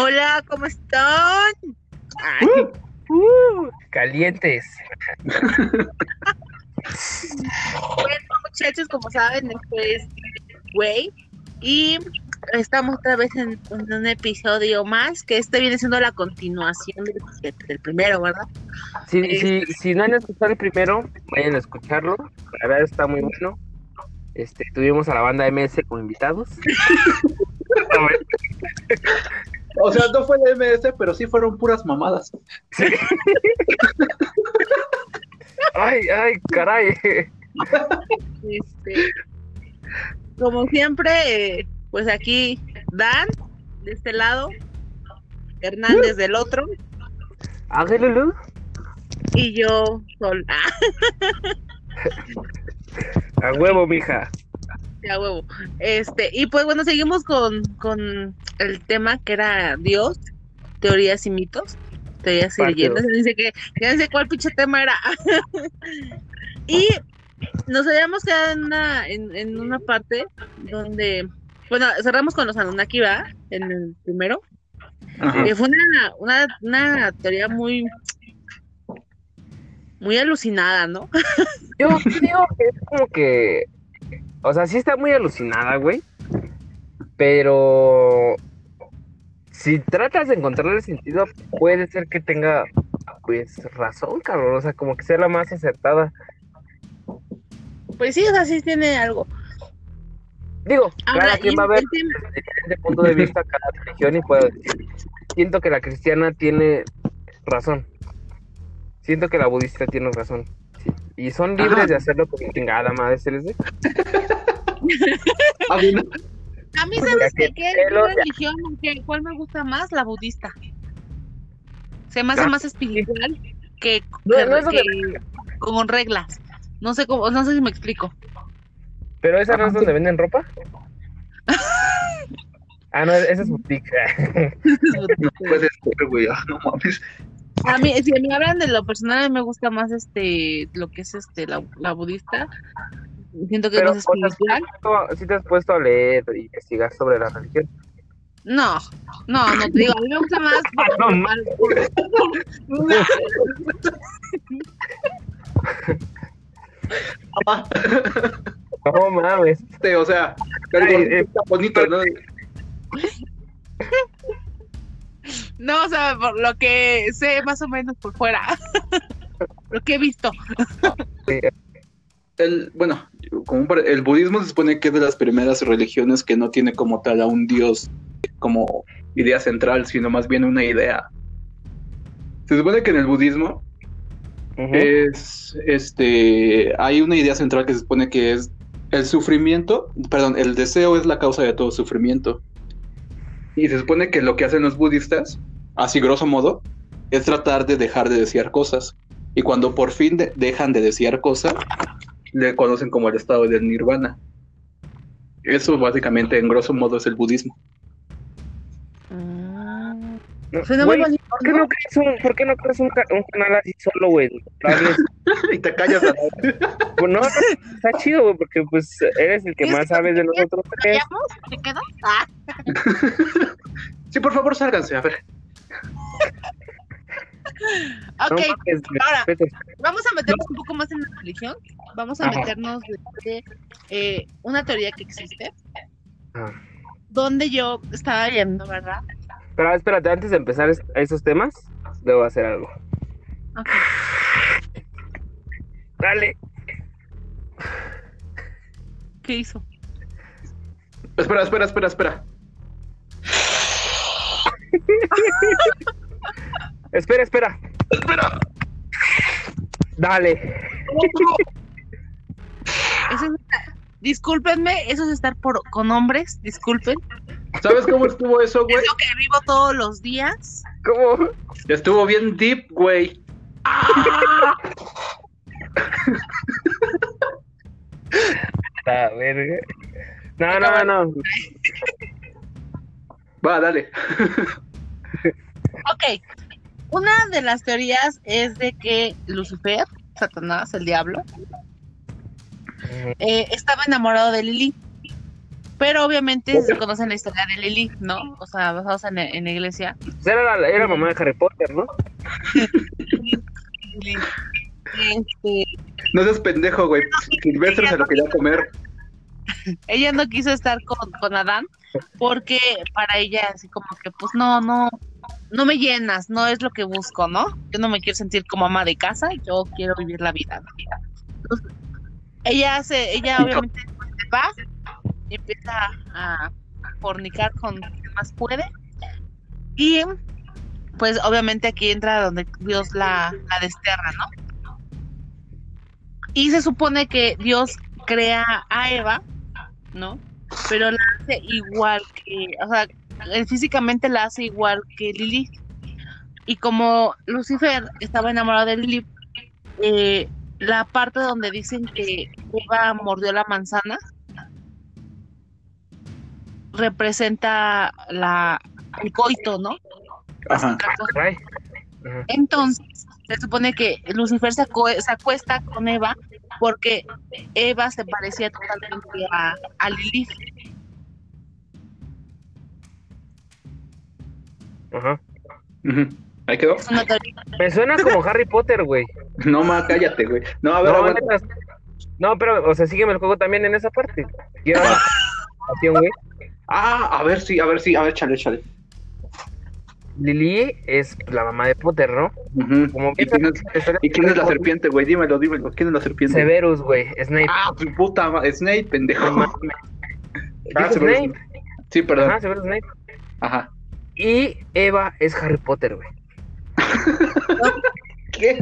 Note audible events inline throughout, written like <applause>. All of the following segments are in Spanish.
Hola, ¿cómo están? Ay, Uh, calientes. bueno, muchachos, como saben, esto es Güey. Y estamos otra vez en, en un episodio más, que este viene siendo la continuación del, del primero, ¿verdad? Si, Eh. si, si no han escuchado el primero, vayan a escucharlo. La verdad está muy bueno. Este, tuvimos a la banda MS como invitados. <laughs> O sea, no fue el MS, pero sí fueron puras mamadas. ay, ay, caray. Este, como siempre, pues aquí Dan, de este lado, Hernández del otro, Ángel y yo, Sol. Ah, A huevo, mija. Ya huevo. Este, y pues bueno, seguimos con, con el tema que era Dios, teorías y mitos, teorías y leyendas. Dice que ya no sé cuál pinche tema era. <laughs> y nos habíamos quedado en una, en, en una parte donde, bueno, cerramos con los Anunnaki, ¿verdad? En el primero. Que fue una, una, una teoría muy, muy alucinada, ¿no? <laughs> Yo creo que es como que. O sea, sí está muy alucinada, güey. Pero. Si tratas de encontrarle sentido, puede ser que tenga. Pues razón, cabrón. O sea, como que sea la más acertada. Pues sí, o sea, sí tiene algo. Digo, Ahora, cada quien va a ver desde diferente punto de vista cada religión y puedo decir. Siento que la cristiana tiene razón. Siento que la budista tiene razón. Y son libres Ajá. de hacerlo como chingada madre se les dé. <laughs> A mí no- A mí, ¿sabes que ¿Qué religión? ¿Cuál me gusta más? La budista. Se me hace Ah. más espiritual que, No, que- no es donde- que con reglas. No sé cómo, no sé si me explico. Pero esa no es donde venden ropa. <laughs> Ah, no, esa es boutique. no puede ser, güey. ah, No mames. A mí, si a mí hablan de lo personal, a mí me gusta más este, lo que es este, la, la budista. Siento que Pero, es o más sea, espiritual. si te has puesto a leer y investigar sobre la religión. No, no, no te digo, a mí me gusta más. No, <laughs> ma- Ah, No mames. <laughs> este, o sea, Ay, algo eh, bonito, ¿no? <laughs> No, o sea, por lo que sé más o menos por fuera. <laughs> lo que he visto. El, bueno, como para- el budismo se supone que es de las primeras religiones que no tiene como tal a un dios como idea central, sino más bien una idea. Se supone que en el budismo es este hay una idea central que se supone que es el sufrimiento, perdón, el deseo es la causa de todo sufrimiento. Y se supone que lo que hacen los budistas, así grosso modo, es tratar de dejar de desear cosas. Y cuando por fin de- dejan de desear cosas, le conocen como el estado del nirvana. Eso básicamente en grosso modo es el budismo. Suena muy bonito. ¿por qué no crees un, por qué no crees un, un canal así solo, güey? <laughs> Y te callas a Pues no, no, está chido, güey, porque pues eres el que ¿Es más que sabes de te nosotros tres. ¿Te quedas? Ah, <laughs> Sí, por favor, sálganse, a ver. <laughs> ok, No mames, ahora. vamos a meternos un poco más en la religión. Vamos a Ajá. meternos de eh, una teoría que existe, Ah. donde yo estaba viendo, ¿verdad? Pero espérate, antes de empezar es- esos temas, debo hacer algo. Ok. Dale. ¿Qué hizo? Espera, espera, espera, espera. Espera, espera. Espera. Dale. Eso es- discúlpenme, eso es estar por, con hombres, disculpen. ¿Sabes cómo estuvo eso, güey? Es lo que vivo todos los días. ¿Cómo? Estuvo bien deep, güey. <laughs> La verga. No, no, no. <laughs> Va, dale. Ok. Una de las teorías es de que Lucifer, Satanás, el diablo, eh, estaba enamorado de Lili. Pero obviamente se conocen la historia de Lily, ¿no? O sea, basados en, en la iglesia. Pues Era la, era mamá de Harry Potter, ¿no? <laughs> Este, No seas pendejo, güey. Silvestre se lo quería comer. ella no quiso estar con, con Adán porque para ella así como que pues no, no, no me llenas, no es lo que busco, ¿no? Yo no me quiero sentir como ama de casa, yo quiero vivir la vida. ¿no? Entonces, ella hace, ella obviamente va empieza a fornicar con quien más puede y pues obviamente aquí entra donde Dios la, la desterra, ¿no? Y se supone que Dios crea a Eva, ¿no? Pero la hace igual que, o sea, eh, físicamente la hace igual que Lilith. Y como Lucifer estaba enamorado de Lilith, eh, la parte donde dicen que Eva mordió la manzana representa la el coito, ¿no? Ajá. Entonces, se supone que Lucifer se, acue- se acuesta con Eva porque Eva se parecía totalmente a, a Lilith. Ajá. Ahí quedó. Me suena como Harry Potter, güey. No, ma, cállate, güey. No, a ver, No. No, pero, o sea, sígueme el juego también en esa parte. Quiero la acción, güey. Ah, a ver, sí, a ver, sí, a ver, chale, chale. Lily es la mamá de Potter, ¿no? Como ¿Y quién es, y quién es la serpiente, güey? Dímelo, dímelo. ¿Quién es la serpiente? Severus, güey. Snape. Ah, tu puta Snape, pendejo. <laughs> Ah, Severus Snape. Sí, perdón. Ajá, Severus Snape. Ajá. Y Eva es Harry Potter, güey. <laughs> ¿Qué?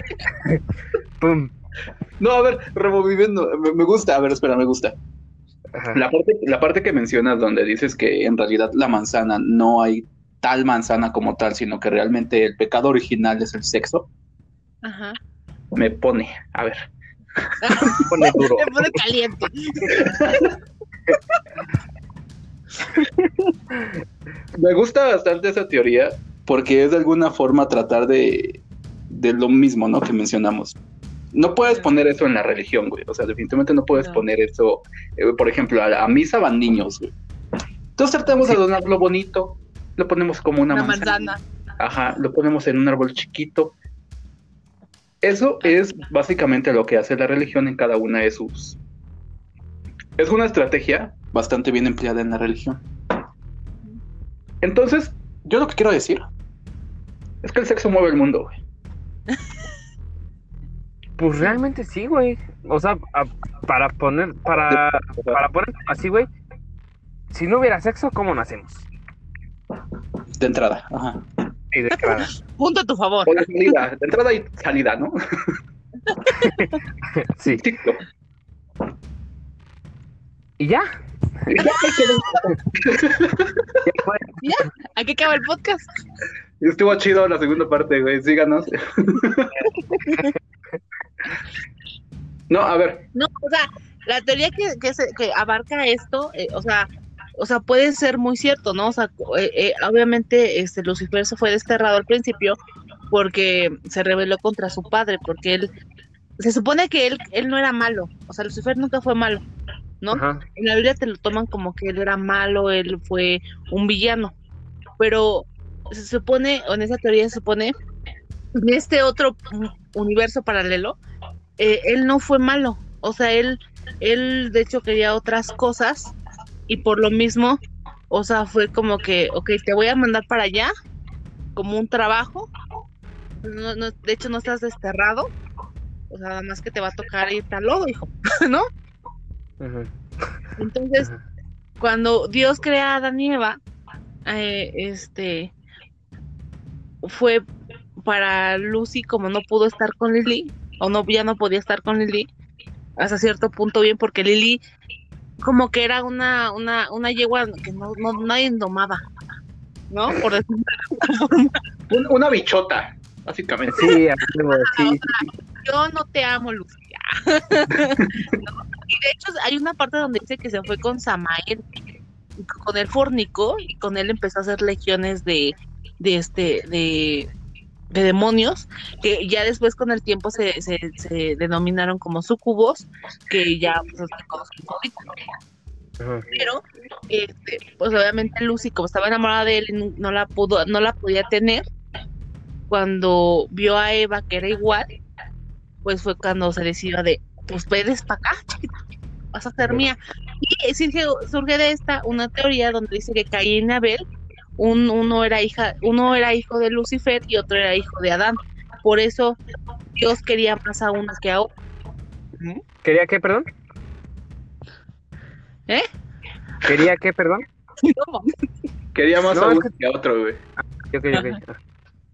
Pum. No, a ver, removiendo. Me, me gusta, a ver, espera, me gusta. Ajá. La parte, la parte que mencionas donde dices que en realidad la manzana no hay tal manzana como tal, sino que realmente el pecado original es el sexo, Ajá. me pone, a ver, <laughs> Pone duro. Me pone caliente. me gusta bastante esa teoría porque es de alguna forma tratar de, de lo mismo, ¿no? Que mencionamos. No puedes poner eso en la religión, güey. O sea, definitivamente no puedes No. poner eso. eh, por ejemplo, a, a misa van niños, güey. Entonces tratamos de donarlo bonito. Lo ponemos como una, Una manzana. manzana. Ajá, lo ponemos en un árbol chiquito. Eso es básicamente lo que hace la religión en cada una de sus... Es una estrategia bastante bien empleada en la religión. Entonces, yo lo que quiero decir es que el sexo mueve el mundo, güey. <laughs> Pues realmente sí, güey. O sea, a- para poner, para, para poner así, güey. Si no hubiera sexo, ¿cómo nacemos? De entrada, ajá. Sí, de entrada. <laughs> Punto a tu favor. O de salida, de entrada y salida, ¿no? <laughs> Sí. Y <laughs> ya. Aquí acaba el podcast. Estuvo chido la segunda parte, güey. Síganos. No, a ver. No, o sea, la teoría que, que, se- que abarca esto, eh, o sea, o sea, puede ser muy cierto, ¿no? O sea, eh, eh, obviamente este Lucifer se fue desterrado al principio porque se rebeló contra su padre, porque él se supone que él él no era malo, o sea, Lucifer nunca fue malo, ¿no? Ajá. En la Biblia te lo toman como que él era malo, él fue un villano, pero se supone, o en esa teoría se supone, en este otro universo paralelo, eh, él no fue malo, o sea, él, él de hecho quería otras cosas y por lo mismo, o sea, fue como que, ok, te voy a mandar para allá como un trabajo, no, no, de hecho no estás desterrado, o sea, nada más que te va a tocar ir al lodo, hijo, <laughs> ¿no? Entonces, cuando Dios crea a Adán y Eva, eh, este fue para Lucy como no pudo estar con Lily o no ya no podía estar con Lily hasta cierto punto bien porque Lily como que era una una una yegua que no, no nadie domaba ¿no? Por decirlo de alguna forma. Un- una bichota, básicamente. Sí, a huevo, sí, yo no te amo, Lucía. <laughs> ¿No? Y de hecho hay una parte donde dice que se fue con Samael, y con él fornicó y con él empezó a hacer legiones de, de este, de, de demonios, que ya después con el tiempo se, se, se denominaron como sucubos, que ya pues. Ajá. pero este, pues obviamente Lucy como estaba enamorada de él no- la pudo no la podía tener cuando vio a Eva que era igual pues fue cuando se decidió de pues vedes para acá chiquita, vas a ser mía y surge, surge de esta una teoría donde dice que Caín y Abel un, uno era hija uno era hijo de Lucifer y otro era hijo de Adán por eso Dios quería más a uno que a otro ¿Quería qué, perdón? ¿Eh? ¿Quería qué, perdón? No. Quería más No, a es uno que- que a otro, güey. Ok, ok. Ah,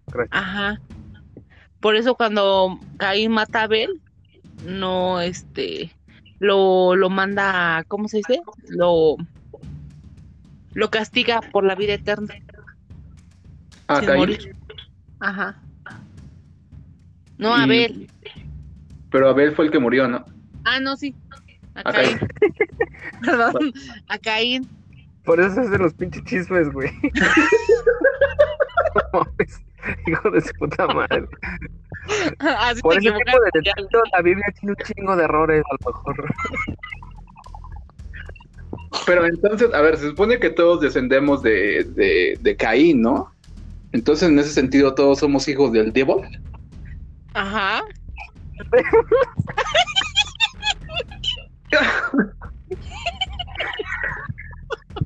Gracias. Ajá. Por eso cuando Caín mata a Abel, no, este, lo, lo manda, ¿cómo se dice? Lo, lo castiga por la vida eterna, Ah, sin morir. Ajá. No, Y- Abel. Pero Abel fue el que murió, ¿no? Ah, no, sí. A A Caín. Caín. <laughs> Perdón, a Caín. Por eso se hacen los pinches chismes, güey. <laughs> No mames, Hijo de su puta madre. <laughs> Así Por ese tipo de detalles, la Biblia tiene un chingo de errores, a lo mejor. Pero entonces, a ver, se supone que todos descendemos de, de, de Caín, ¿no? Entonces, en ese sentido, todos somos hijos del Devil. Ajá.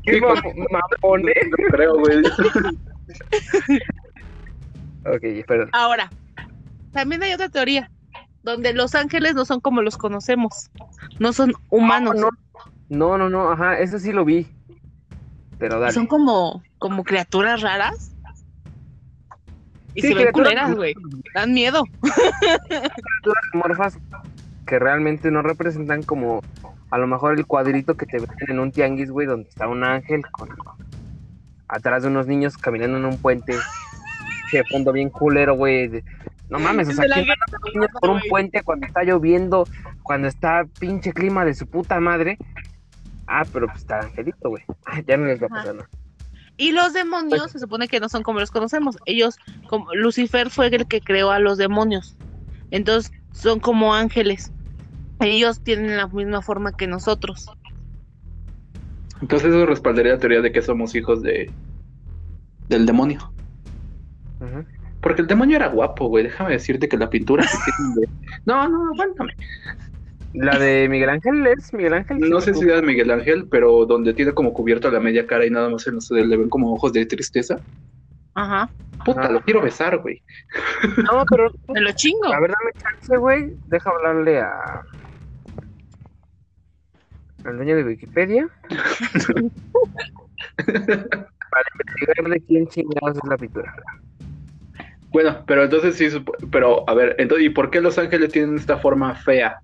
¿Qué Sí, mam- mamone? <laughs> No creo, güey. Ok, perdón. Ahora, también hay otra teoría, donde los ángeles no son como los conocemos, no son humanos, No, no, no, no, ajá, eso sí lo vi. Pero dale. son como, como criaturas raras. Y Sí, se ven criaturas- culeras, güey. Dan miedo. morfas que realmente no representan como a lo mejor el cuadrito que te ven en un tianguis, güey, donde está un ángel con atrás de unos niños caminando en un puente. <laughs> De fondo bien culero, güey. No mames, o sea, ¿quién niños por un puente cuando está lloviendo, cuando está pinche clima de su puta madre? Ah, pero pues está angelito, güey. <laughs> Ya no les va a pasar nada. Y los demonios se supone que no son como los conocemos. Ellos, como Lucifer fue el que creó a los demonios. Entonces, son como ángeles. Ellos tienen la misma forma que nosotros. Entonces, eso respaldaría la teoría de que somos hijos de del demonio. Porque el demonio era guapo, güey. Déjame decirte que la pintura que tienen de- No, no, aguántame. La de Miguel Ángel es Miguel Ángel. No sé si era Miguel Ángel, pero donde tiene como cubierto la media cara y nada más en los le ven como ojos de tristeza. Ajá. Puta, Ajá. lo quiero besar, güey. No, pero <laughs> Me lo chingo. A ver, dame chance, güey. Deja hablarle a. al dueño de Wikipedia. <laughs> Para investigar de quién chingados es la pintura. Bueno, pero entonces sí, pero a ver, entonces, ¿y por qué los ángeles tienen esta forma fea?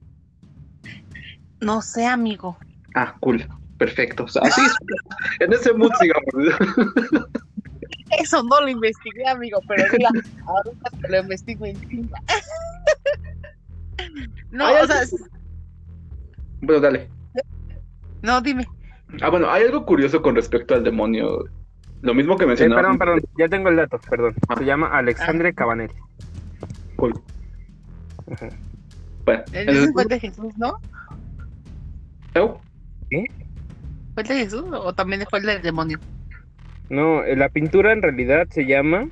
No sé, amigo. Ah, cool, perfecto. O sea, así, en ese mood <laughs> sigamos. Eso no lo investigué, amigo, pero mira, ahorita te lo investigo en chinga. <laughs> No, o sea, Bueno, dale. no, dime. Ah, bueno, hay algo curioso con respecto al demonio. Lo mismo que Eh, mencionaba. perdón, perdón, ya tengo el dato, perdón. Ah. Se llama Alexandre Cabanelli. Cool. Ajá. Bueno, fue el de Jesús, ¿no? ¿Eu? ¿Fue el de Jesús o también fue el del demonio? No, eh, la pintura en realidad se llama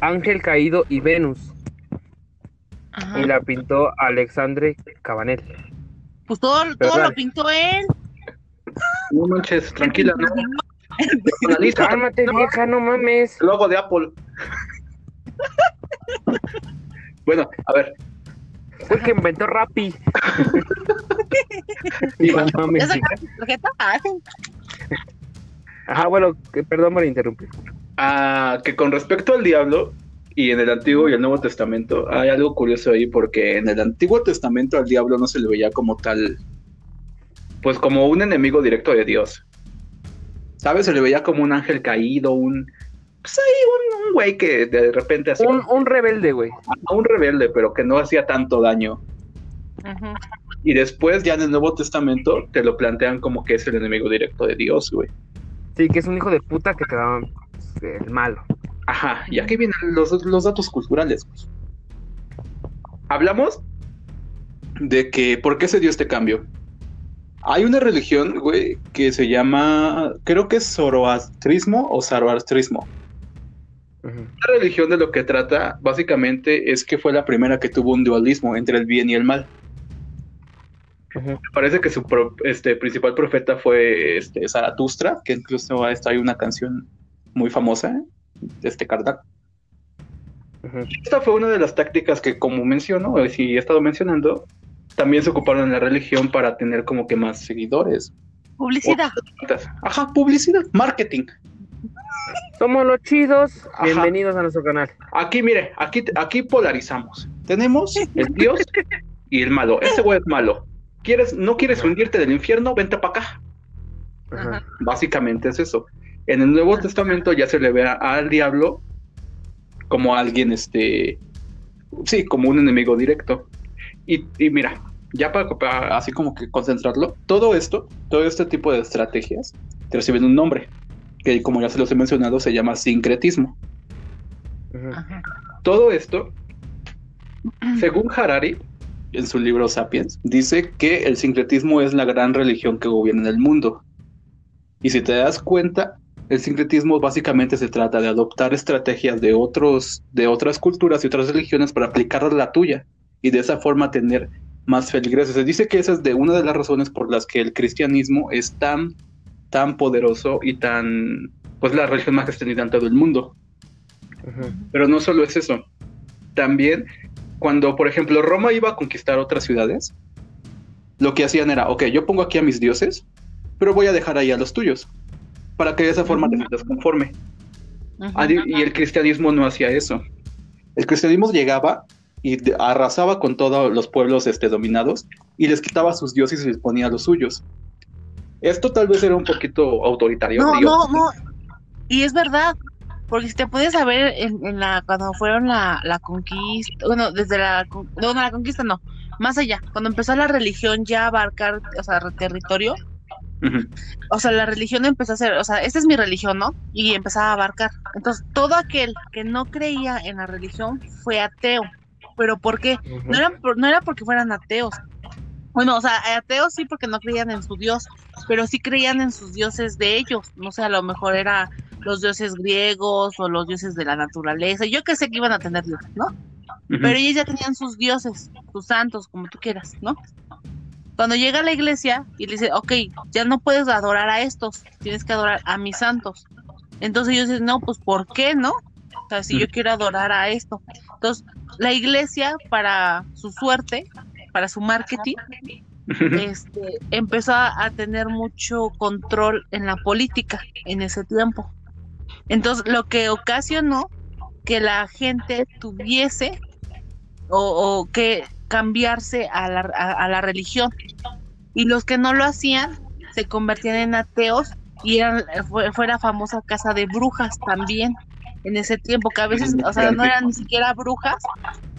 Ángel Caído y Venus. Ajá. Y la pintó Alexandre Cabanelli. Pues todo, Pero todo lo pintó él. No manches, tranquila, ¿no? Cálmate, vieja, no mames. logo de Apple. bueno, a ver. Fue el que inventó Rappi. <laughs> Ah, Ajá, bueno, que- perdón por interrumpir. Ah, que con respecto al diablo y en el Antiguo y el Nuevo Testamento hay algo curioso ahí porque en el Antiguo Testamento al diablo no se le veía como tal, pues como un enemigo directo de Dios. ¿Sabes? Se le veía como un ángel caído, un... Pues ahí un, un güey que de repente hacía Un, un rebelde, güey. un rebelde, pero que no hacía tanto daño. Ujú. Y después ya en el Nuevo Testamento te lo plantean como que es el enemigo directo de Dios, güey. Sí, que es un hijo de puta que te da pues, el malo. Ajá, y aquí vienen los, los datos culturales. güey. Hablamos de que, ¿por qué se dio este cambio? Hay una religión, güey, que se llama, creo que es zoroastrismo o zoroastrismo. La religión de lo que trata, básicamente, es que fue la primera que tuvo un dualismo entre el bien y el mal. Me parece que su este, principal profeta fue este, Zaratustra, que incluso hay una canción muy famosa de este carnal. Esta fue una de las tácticas que, como menciono, si he estado mencionando, también se ocuparon en la religión para tener como que más seguidores. Publicidad. Ajá, publicidad, marketing. Somos los chidos. Bienvenidos a nuestro canal. Aquí, mire, aquí, aquí polarizamos. Tenemos el Dios y el malo. Ese güey es malo. ¿Quieres, ¿No quieres hundirte del infierno? Vente para acá. Básicamente es eso. En el Nuevo Testamento ya se le ve al diablo como alguien, este, sí, como un enemigo directo. Y, mira, ya para, así como que concentrarlo, todo esto, todo este tipo de estrategias reciben un nombre, que como ya se los he mencionado, se llama sincretismo. Todo esto, según Harari, en su libro Sapiens, dice que el sincretismo es la gran religión que gobierna el mundo. Y si te das cuenta, el sincretismo básicamente se trata de adoptar estrategias de otros, de otras culturas y otras religiones para aplicarlas a la tuya y de esa forma tener más feligreses. Se dice que esa es de una de las razones por las que el cristianismo es tan, tan poderoso y tan, pues la religión más extendida en todo el mundo. Pero no solo es eso. También cuando, por ejemplo, Roma iba a conquistar otras ciudades, lo que hacían era, ok, yo pongo aquí a mis dioses, pero voy a dejar ahí a los tuyos, para que de esa forma te sientas conforme. Y el cristianismo no hacía eso. El cristianismo llegaba y arrasaba con todos los pueblos este, dominados y les quitaba sus dioses y les ponía los suyos. Esto tal vez era un poquito autoritario. No, no, no. Y es verdad, porque si te puedes saber en, la cuando fueron la, la, conquista, bueno, desde la no, la conquista no, más allá, cuando empezó la religión ya a abarcar, o sea, territorio. O sea, la religión empezó a ser, o sea, esta es mi religión, ¿no? Y empezaba a abarcar. Entonces, todo aquel que no creía en la religión fue ateo. ¿Pero por qué? no, era, no era porque fueran ateos, bueno, o sea, ateos sí porque no creían en su Dios, pero sí creían en sus dioses de ellos. No sé, a lo mejor era los dioses griegos o los dioses de la naturaleza. Yo que sé que iban a tener dioses, ¿no? Pero ellos ya tenían sus dioses, sus santos, como tú quieras, ¿no? Cuando llega a la iglesia y le dice, ok, ya no puedes adorar a estos, tienes que adorar a mis santos. Entonces ellos dicen, no, pues ¿por qué no? O sea, si yo quiero adorar a esto. Entonces, la iglesia, para su suerte, para su marketing, este, empezó a tener mucho control en la política en ese tiempo. Entonces, lo que ocasionó que la gente tuviese o, que cambiarse a la, a, la, religión. Y los que no lo hacían se convertían en ateos y eran, fue, fue la famosa casa de brujas también en ese tiempo, que a veces, o sea, no eran ni siquiera brujas,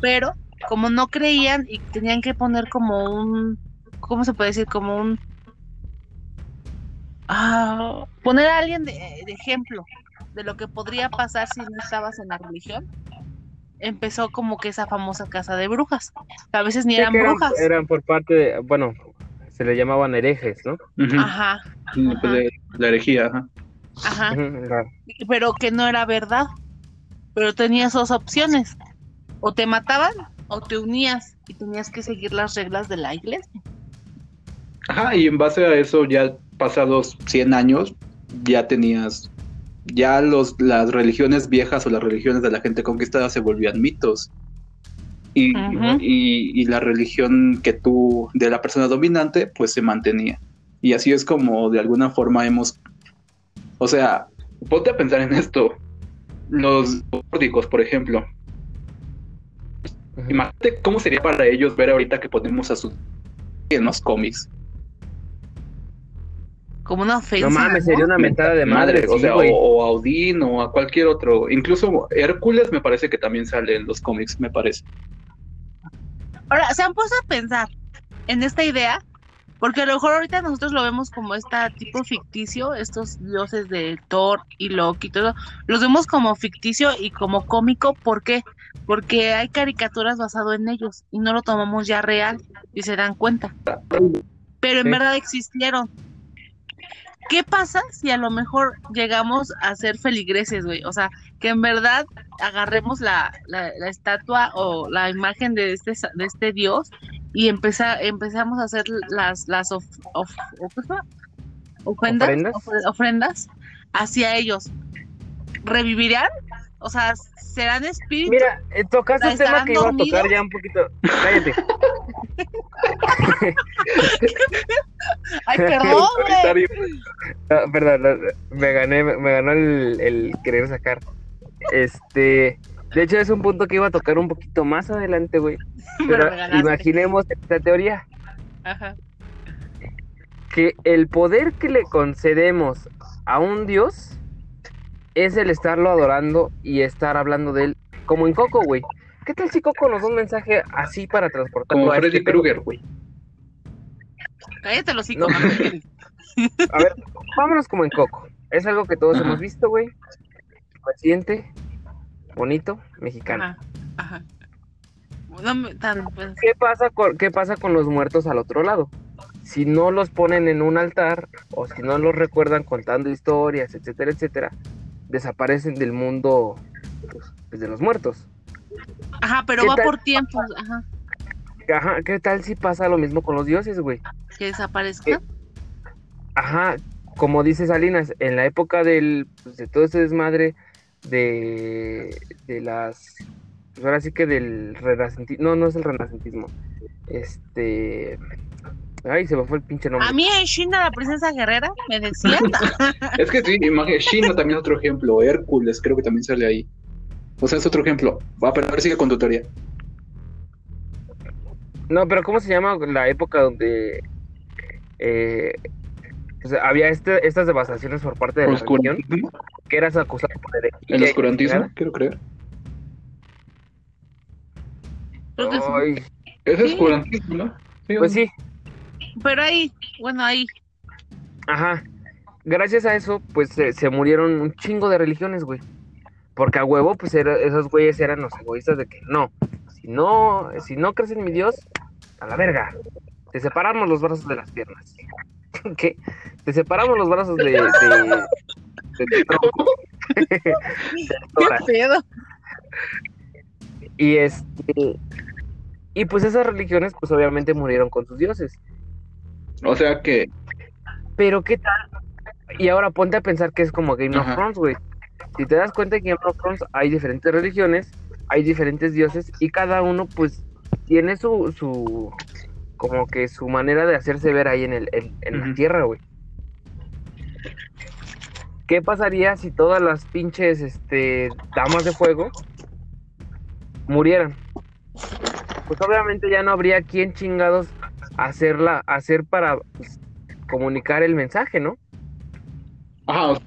pero como no creían y tenían que poner como un, ¿cómo se puede decir? Como un... Ah, poner a alguien de, ejemplo de lo que podría pasar si no estabas en la religión, empezó como que esa famosa casa de brujas. A veces ni eran brujas. Eran, por parte de, bueno, se le llamaban herejes, ¿no? Ajá. Pues la herejía, ajá. Ajá. Pero que no era verdad. Pero tenías dos opciones. O te mataban o te unías y tenías que seguir las reglas de la iglesia. Ajá, y en base a eso, ya pasados 100 años, ya tenías, ya los, las religiones viejas o las religiones de la gente conquistada se volvían mitos. Y, y, y, la religión que tú, de la persona dominante, pues se mantenía. Y así es como de alguna forma hemos, o sea, ponte a pensar en esto. Los nórdicos, por ejemplo, Imagínate cómo sería para ellos ver ahorita que ponemos a sus en los cómics. Como una ofensa. No mames, sería una mentada de madre. o, sea, o, a Odín o a cualquier otro. Incluso Hércules me parece que también sale en los cómics, me parece. Ahora, se han puesto a pensar en esta idea Porque a lo mejor ahorita nosotros lo vemos como este tipo ficticio, estos dioses de Thor y Loki y todo, los vemos como ficticio y como cómico, ¿por qué? Porque hay caricaturas basado en ellos y no lo tomamos ya real y se dan cuenta. Pero en Sí. verdad existieron. ¿Qué pasa si a lo mejor llegamos a ser feligreses, güey? O sea, que en verdad agarremos la, la, la estatua o la imagen de este, de este dios y empeza- empezamos a hacer las, las of- of- ofrendas, ¿Ofrendas? ofre- ofrendas hacia ellos. ¿Revivirán? O sea, ¿serán espíritus? Mira, eh, tocaste un tema ¿Estarán que iba a tocar ya un poquito. Cállate. Ay, perdón, <laughs> güey. Comentario. No, perdón, no, me gané, me ganó el, el querer sacar. Este, de hecho es un punto que iba a tocar un poquito más adelante, güey. <laughs> Pero imaginemos esta teoría, Ajá. que el poder que le concedemos a un dios es el estarlo adorando y estar hablando de él, como en Coco, güey. ¿Qué tal si Coco nos da un mensaje así para transportarlo Como a este Freddy? Krueger, güey. Cállate los. No. <laughs> A ver, vámonos como en Coco. Es algo que todos Ajá. hemos visto, güey. Paciente, bonito, mexicano. Ajá. Ajá. Tan, pues, ¿Qué pasa con qué pasa con los muertos al otro lado? Si no los ponen en un altar o si no los recuerdan contando historias, etcétera, etcétera, desaparecen del mundo pues, pues, de los muertos. Ajá, pero ¿Qué va por tiempos. Ajá. Ajá, ¿qué tal si pasa lo mismo con los dioses, güey? Que desaparezca. Ajá, como dice Salinas, en la época del, pues, de todo ese desmadre de, de las, pues ahora sí que del renacentismo, no, no es el renacentismo, este, ay, se me fue el pinche nombre. A mí en China, la princesa guerrera, me decía. <laughs> <laughs> Es que sí, imagen, Shino también es otro ejemplo. Hércules creo que también sale ahí. O sea, es otro ejemplo. Va, pero a ver, sigue con tu teoría. No, pero ¿cómo se llama la época donde eh, había este, estas devastaciones por parte de la religión? Que eras acusado por El y oscurantismo, quiero creer. Ay, Es Sí. oscurantismo, ¿no? pues sí, Pero ahí, bueno, ahí. Ajá. Gracias a eso, pues se, se murieron un chingo de religiones, güey. Porque a huevo, pues era- esos güeyes eran los egoístas de que no, si no, si no crees en mi Dios, a la verga. Te separamos los brazos de las piernas. <laughs> ¿Qué? Te separamos los brazos de, de, de tu tronco. <laughs> ¿Qué pedo? Y este. Y pues esas religiones, pues obviamente murieron con sus dioses. O sea que, Pero qué tal. Y ahora ponte a pensar que es como Game of. Thrones, güey. Si te das cuenta que en Game of Thrones hay diferentes religiones, hay diferentes dioses y cada uno pues tiene su, su como que su manera de hacerse ver ahí en el en, en la tierra, güey. ¿Qué pasaría si todas las pinches este damas de fuego murieran? Pues obviamente ya no habría quien chingados hacerla hacer para pues, comunicar el mensaje, ¿no? ajá,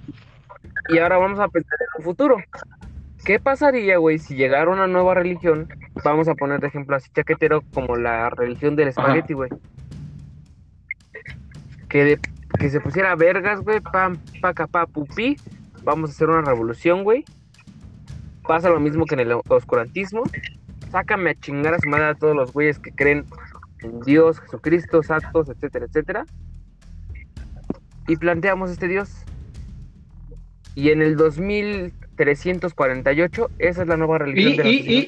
Y ahora vamos a pensar en un futuro. ¿Qué pasaría, güey, si llegara una nueva religión? Vamos a poner de ejemplo así chaquetero como la religión del espagueti, güey. Que, de- que se pusiera vergas, güey, pam, paca, pa, pupí. Vamos a hacer una revolución, güey. Pasa lo mismo que en el oscurantismo. Sácame a chingar a su madre a todos los güeyes que creen en Dios, Jesucristo, santos, etcétera, etcétera. Y planteamos este Dios. Y en el 2348, esa es la nueva religión y, de la y, sociedad.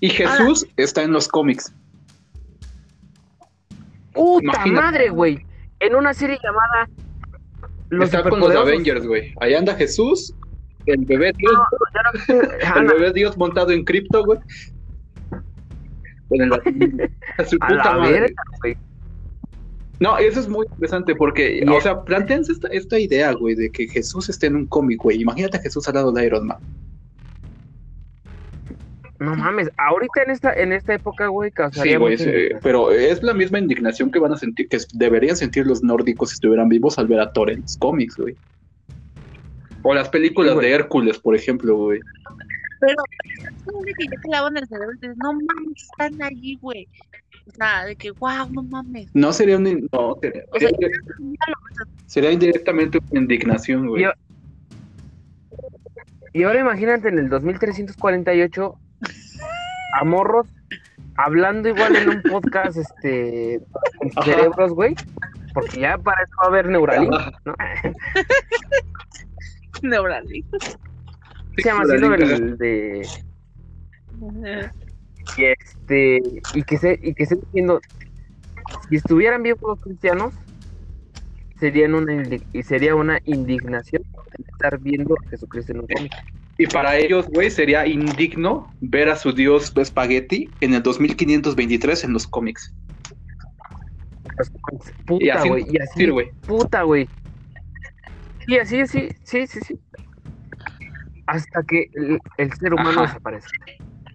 y, y Jesús está en los cómics. ¡Puta imagínate. madre, güey! En una serie llamada Los está con los. Avengers, güey. Ahí anda Jesús, el bebé Dios, <laughs> el bebé Dios montado en cripto, güey. <laughs> A su puta la madre. verga. No, eso es muy interesante porque, o sea, planteanse esta, esta idea, güey, de que Jesús esté en un cómic, güey. Imagínate a Jesús al lado de Iron Man. No mames, ahorita en esta, en esta época, güey, causaría Sí, güey, indignación. pero es la misma indignación que van a sentir, que deberían sentir los nórdicos si estuvieran vivos al ver a Thor en los cómics, güey. O las películas Sí, de Hércules, por ejemplo, güey. Pero es que ya te lavan el cerebro y dices, no mames, están allí, güey. O sea, de que, wow, no mames. No sería un. No, sería, O sea, sería, sería indirectamente una indignación, güey. Yo- Y ahora imagínate en el 2348 a morros hablando igual en un podcast, este, con Ajá. cerebros, güey. Porque ya para eso va a haber Neuralink. ¿no? <laughs> Neuralink. Se llama así, El de... Y este, y que se, y que se diciendo, si estuvieran vivos los cristianos, serían una y sería una indignación estar viendo a Jesucristo en un cómic. Y para ellos, güey, sería indigno ver a su dios Spaghetti en el 2523 en los cómics. Los cómics. Y Puta, así, güey, y así, sí, güey. puta, güey. Y así, sí, sí, sí, sí. Hasta que el, el ser humano Ajá. desaparece.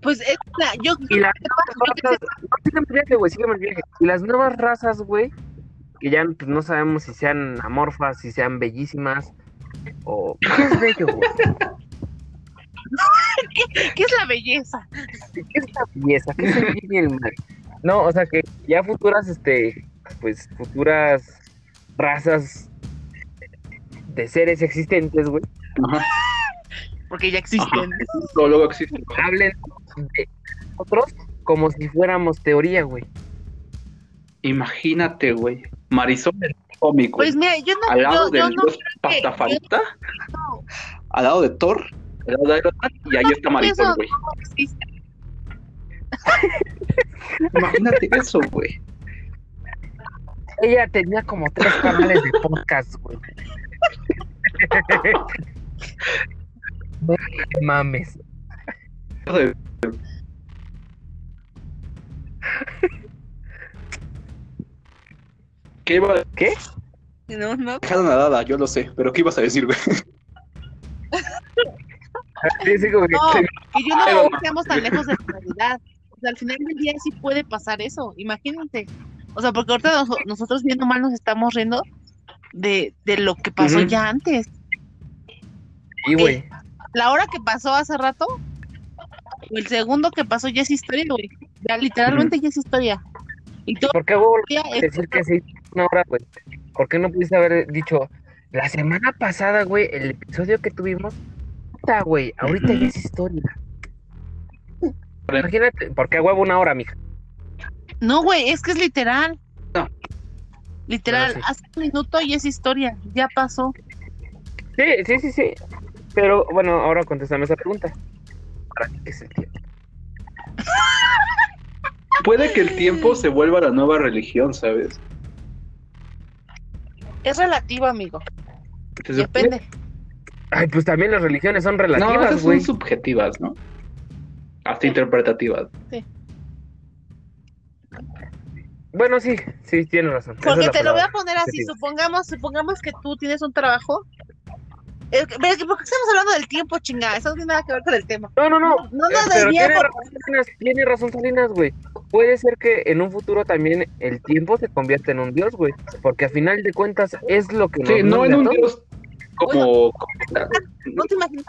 Pues es la, yo Y las nuevas razas, el viaje, güey, sígueme el viaje. Y las nuevas razas, güey, que ya pues, no sabemos si sean amorfas, si sean bellísimas, o... ¿Qué es bello, güey? <laughs> ¿Qué es la belleza? ¿Qué es la belleza? ¿Qué es el bien y el mal? No, o sea que ya futuras, este, pues, futuras razas de seres existentes, güey, Ajá. Porque ya existen. Luego, luego existe. hablen de nosotros como si fuéramos teoría, güey. Imagínate, güey. Marisol el cómic, güey. Pues mira, yo no, al lado yo, yo del no dios creo que- Pastafalta, no, al lado de Thor, al lado de Iron Man, y ahí está Marisol, güey. <laughs> Imagínate eso, güey. Ella tenía como tres canales de podcast, güey. <laughs> No mames. ¿Qué iba a ¿Qué? No, no. dejar nadada? Yo lo sé, pero ¿qué ibas a decir, güey? <laughs> Sí, como que- No, y yo no creo que estemos tan lejos de la realidad. O sea, al final del día sí puede pasar eso, imagínate. O sea, porque ahorita nos- nosotros viendo mal nos estamos riendo de, de lo que pasó ya antes. Sí, güey. La hora que pasó hace rato, o el segundo que pasó ya es historia, güey. Ya literalmente ya es historia. Y todo ¿Por qué hubo es decir que se hizo una hora, güey? ¿Por qué no pudiste haber dicho la semana pasada, güey, el episodio que tuvimos? Puta, güey, ahorita ya es historia. Imagínate, ¿por qué huevo una hora, mija? No, güey, es que es literal. No. Literal, sí. hace un minuto y es historia, ya pasó. Sí, sí, sí, sí. Pero bueno, ahora contéstame esa pregunta. ¿Para qué es el tiempo? Puede que el tiempo se vuelva la nueva religión, ¿sabes? Es relativo, amigo. Entonces, Depende. Ay, pues también las religiones son No, relativas, güey. son subjetivas, ¿no? Hasta interpretativas. Bueno, sí, sí, tienes razón. Esa es Porque la te lo voy a palabra. poner así, supongamos, supongamos que tú tienes un trabajo. Eh, ¿Por qué estamos hablando del tiempo, chingada? Eso no tiene nada que ver con el tema. No, no, no. No eh, nos pero tiene razón, Salinas, tiene razón Salinas, güey. Puede ser que en un futuro también el tiempo se convierta en un dios, güey. Porque a final de cuentas es lo que nos Sí, no en un dios como... No te imaginas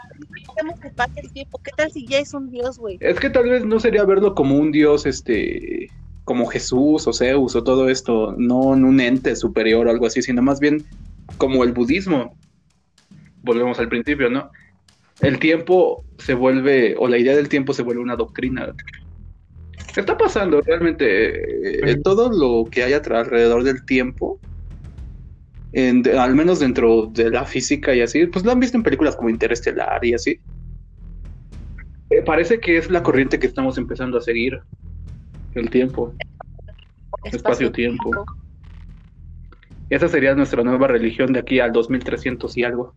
que pase el tiempo. ¿Qué tal si ya es un dios, güey? Es que tal vez no sería verlo como un dios, este, como Jesús o Zeus o todo esto, no en un ente superior o algo así, sino más bien como el budismo. Volvemos al principio, ¿no? El tiempo se vuelve, o la idea del tiempo se vuelve una doctrina. ¿Qué está pasando realmente? Eh, todo lo que hay alrededor del tiempo, en- de- al menos dentro de la física y así, pues lo han visto en películas como Interestelar y así. Eh, parece que es la corriente que estamos empezando a seguir. El tiempo. Espacio-tiempo. Esa sería nuestra nueva religión de aquí al 2300 y algo.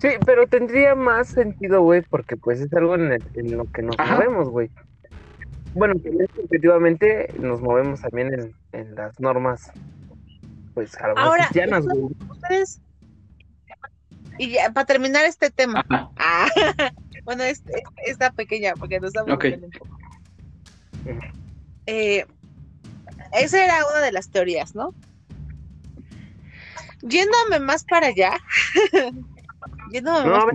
Sí, pero tendría más sentido, güey, porque pues es algo en, el- en lo que nos Ajá. movemos, güey. Bueno, efectivamente nos movemos también en, en las normas, pues, a lo mejor Ahora, cristianas, güey. Ustedes. Y ya, para terminar este tema. Ah, <laughs> bueno, es, es- esta pequeña, porque nos estamos Ok. viendo un poco. Eh, esa era una de las teorías, ¿no? Yéndome más para allá. <laughs> yéndome No, a ver,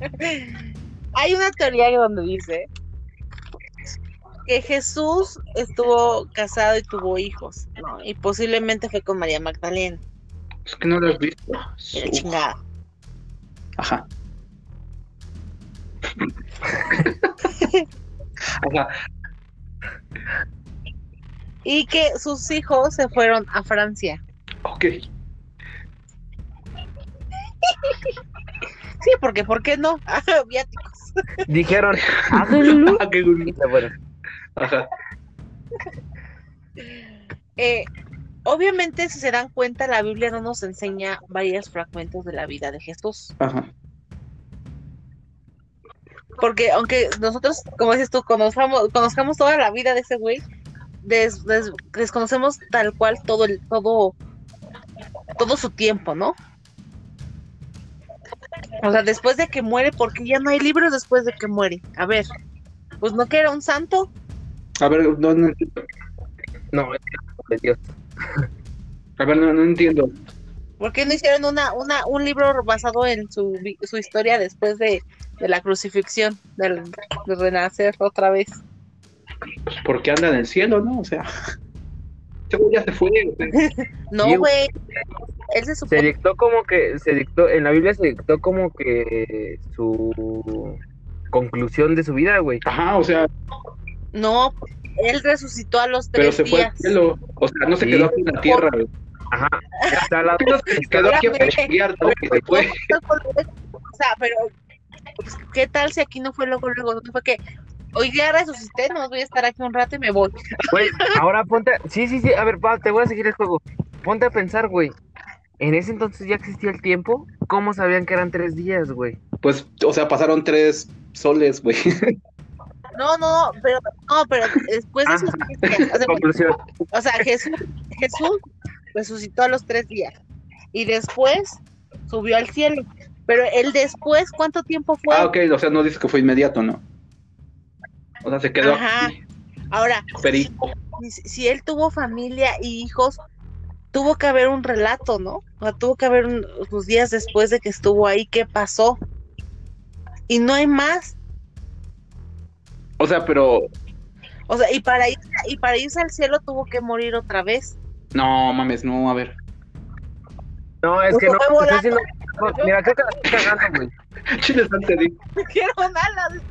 <laughs> Hay una teoría donde dice que Jesús estuvo casado y tuvo hijos, ¿no? Y posiblemente fue con María Magdalena. Es que no lo has visto. de la chingada. Ajá. <laughs> Ajá. Y que sus hijos se fueron a Francia. Ok. Sí, porque ¿por qué no? <laughs> Viáticos. Dijeron, háganlo. <laughs> Ah, qué fueron. Ajá. Eh, obviamente, si se dan cuenta, la Biblia no nos enseña varios fragmentos de la vida de Jesús. Ajá. Porque aunque nosotros, como dices tú, conozcamos, conozcamos toda la vida de ese güey, des- des- desconocemos tal cual todo el, todo, todo su tiempo, ¿no? O sea, después de que muere, porque ya no hay libros después de que muere. A ver, pues no que era un santo. A ver, no, no, No, es de Dios. a ver, no, no entiendo. ¿Por qué no hicieron una, una, un libro basado en su, su historia después de, de la crucifixión, del, de renacer otra vez? Porque anda en el cielo, ¿no? O sea. <laughs> Ya se fue. <laughs> No, güey. Él se dictó como que, se dictó, en la Biblia se dictó como que su conclusión de su vida, güey. Ajá, o sea, No, él resucitó a los pero tres se fue al días. cielo. O sea, no se Sí. quedó aquí en la tierra, güey. Ajá. Está lado, No se quedó aquí. Que se fue. O sea, pero pues, ¿qué tal si aquí no fue luego, luego? No fue que hoy ya resucité, no voy a estar aquí un rato y me voy. Güey, ahora ponte. Sí, sí, sí. A ver, te voy a seguir el juego. Ponte a pensar, güey. En ese entonces ya existía el tiempo. ¿Cómo sabían que eran tres días, güey? Pues, o sea, pasaron tres soles, güey. <laughs> No, no, pero no, pero después de tres días, de cuenta, Conclusión. o sea, Jesús, Jesús resucitó a los tres días y después subió al cielo. Pero el después, ¿cuánto tiempo fue? Ah, ok, o sea, no dice que fue inmediato, ¿no? O sea, se quedó Ajá. aquí. Ahora, si, si él tuvo familia y hijos, tuvo que haber un relato, ¿no? O sea, tuvo que haber un- sus días después de que estuvo ahí, ¿qué pasó? Y no hay más. O sea, pero. O sea, y para irse, y para irse al cielo tuvo que morir otra vez. No, mames, no, a ver. No, es que no. Mira, creo que la estoy cagando, güey. <laughs> Chile. Quiero <laughs> nada.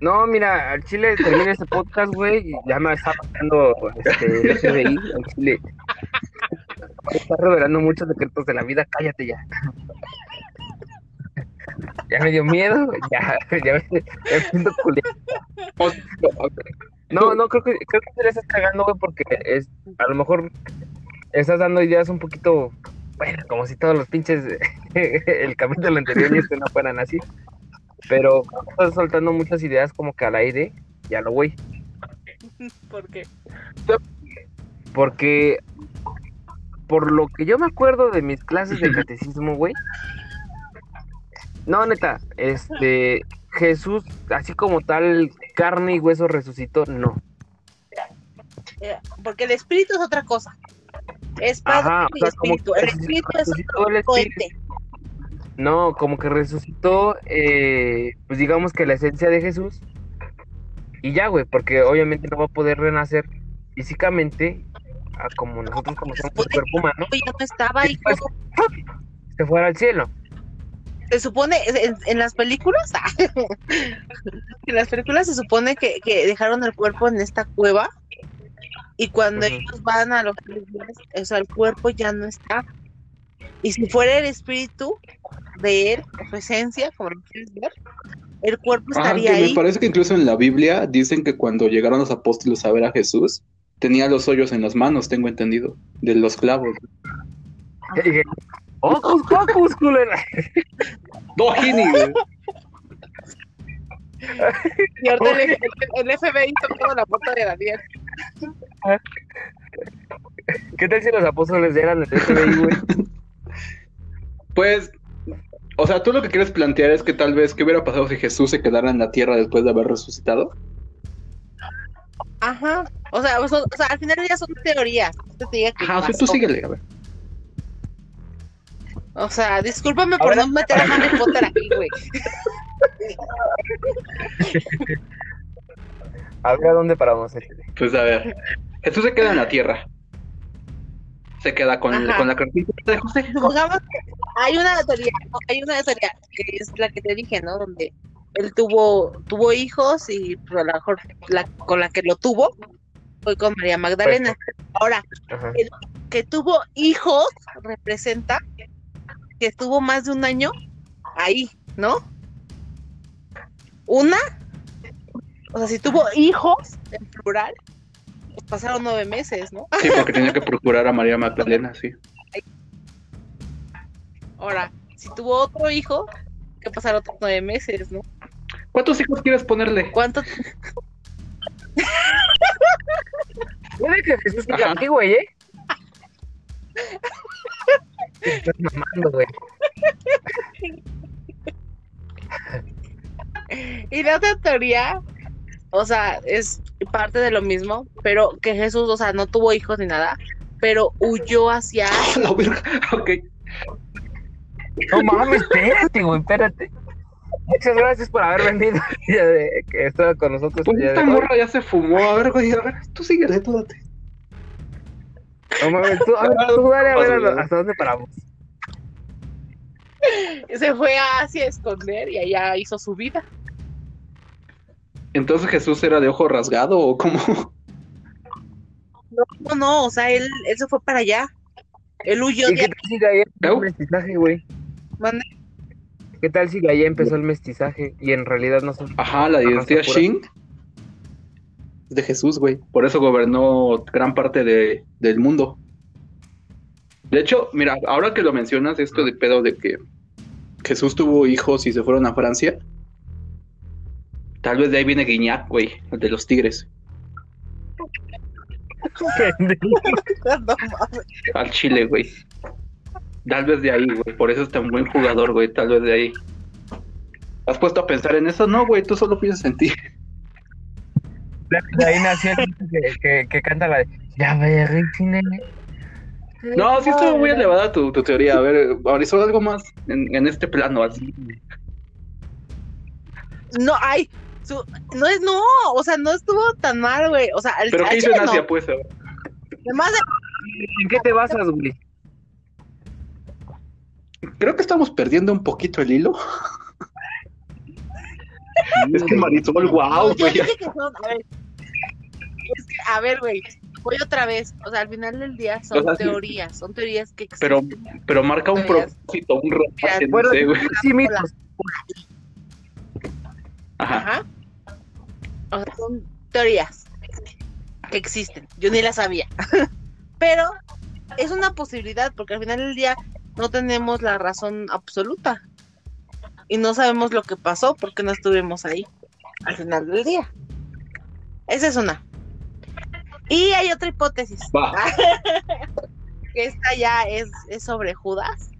No, mira, al Chile termina este podcast, güey, y ya me está pasando este, el FBI, al Chile. Está revelando muchos secretos de la vida, cállate ya. Ya me dio miedo, ya, ya me, ya siento No, no, creo que, creo que te la estás cagando, güey, porque es, a lo mejor estás dando ideas un poquito, bueno, como si todos los pinches, <laughs> el capítulo anterior y este no fueran así. Pero estás soltando muchas ideas como que al aire, ya lo güey. <laughs> ¿Por qué? Porque por lo que yo me acuerdo de mis clases de catecismo, güey. No, neta, este Jesús, así como tal, carne y hueso resucitó, no. Eh, Porque el espíritu es otra cosa. Es padre Ajá, o y sea, espíritu. El espíritu es otro el espíritu. ente. No, como que resucitó, eh, pues digamos que la esencia de Jesús. Y ya, güey, porque obviamente no va a poder renacer físicamente, a como nosotros conocemos el cuerpo humano, Ya no estaba ahí. Pues, se fuera al cielo. Se supone, en, en las películas, <laughs> en las películas se supone que, que dejaron el cuerpo en esta cueva y cuando ellos van a los o sea, el cuerpo ya no está. Y si fuera el espíritu de él, o su esencia, como lo quieres ver, el cuerpo Ah, estaría que me ahí. parece que incluso en la Biblia dicen que cuando llegaron los apóstoles a ver a Jesús, tenía los hoyos en las manos, tengo entendido, de los clavos. ¡Ocus pocus, culera! <laughs> No, Gini, güey. Y ahorita el, el- el FBI tocó la puerta de Daniel. ¿Qué tal si los apóstoles eran el FBI, güey? <laughs> Pues, o sea, tú lo que quieres plantear es que tal vez, ¿qué hubiera pasado si Jesús se quedara en la tierra después de haber resucitado? Ajá. O sea, son- o sea, al final ya son teorías. Te Ajá, o sea, tú síguele, a ver. O sea, discúlpame por Ahora- no meter a Harry Potter aquí, güey. A ver a dónde paramos. Pues a ver. Jesús se queda en la tierra. Se queda con, con la cartita de José. Supongamos que hay una teoría, ¿no? hay una teoría que es la que te dije, ¿no? Donde él tuvo tuvo hijos y pues, a lo mejor la, con la que lo tuvo fue con María Magdalena. Ahora, Ajá. que tuvo hijos representa que estuvo más de un año ahí, ¿no? Una, o sea, si tuvo hijos en plural, pasaron nueve meses, ¿no? Sí, porque tenía que procurar a María Magdalena, sí. Ahora, si tuvo otro hijo, que pasaron otros nueve meses, ¿no? ¿Cuántos hijos quieres ponerle? ¿Cuánto? Puede <laughs> que Jesús Ajá. aquí, güey, ¿eh? Estás mamando, güey. Y la otra teoría, o sea, es parte de lo mismo, pero que Jesús, o sea, no tuvo hijos ni nada, pero huyó hacia <laughs> La. No mames, espérate, güey, espérate. Muchas gracias por haber venido día de que estaba con nosotros. Pues morra ya se fumó. A ver, güey, a ver, tú síguele, tú date. No mames, tú, a ver, tú dale a ver hasta- hasta dónde paramos. se fue a Asia a esconder y allá hizo su vida. Entonces Jesús era de ojo rasgado o cómo? No, no, o sea, él, él se fue para allá. Él huyó ¿Y de qué tal si de ahí empezó el mestizaje, güey? Mande. ¿Qué tal si de ahí empezó el mestizaje y en realidad no son... Ajá, la dinastía Raza pura. Shin es de Jesús, güey. Por eso gobernó gran parte de, del mundo. De hecho, mira, ahora que lo mencionas, esto de pedo de que Jesús tuvo hijos y se fueron a Francia, tal vez de ahí viene Guiñac, güey, el de los tigres, al Chile, güey. Tal vez de ahí, güey. Por eso es tan buen jugador, güey. Tal vez de ahí. ¿Has puesto a pensar en eso? No, güey, tú solo piensas en ti. De ahí nació el que, que, que canta la de... Ya ve, Richie, nene. No, sí estuvo muy elevada tu, tu teoría. A ver, Marisol, algo más en, en este plano. Así. No, ay, su- no es, no, o sea, no estuvo tan mal, güey. O sea, el Pero ¿qué al hizo en no. Asia, pues? Además de ¿En qué te basas, güey? Creo que estamos perdiendo un poquito el hilo. <laughs> Es que Marisol, wow, No, güey. que son, a ver, es que, a ver, güey, voy otra vez, o sea, al final del día son O sea, sí. teorías, son teorías que Pero, existen. pero marca un Teorías. propósito, un ropaje, no sé, güey. sí. Ajá. Ajá. O sea, son teorías que existen, yo ni las sabía, <laughs> pero es una posibilidad, porque al final del día no tenemos la razón absoluta y no sabemos lo que pasó porque no estuvimos ahí al final del día. Esa es una. Y hay otra hipótesis. <laughs> Que esta ya es, es sobre Judas,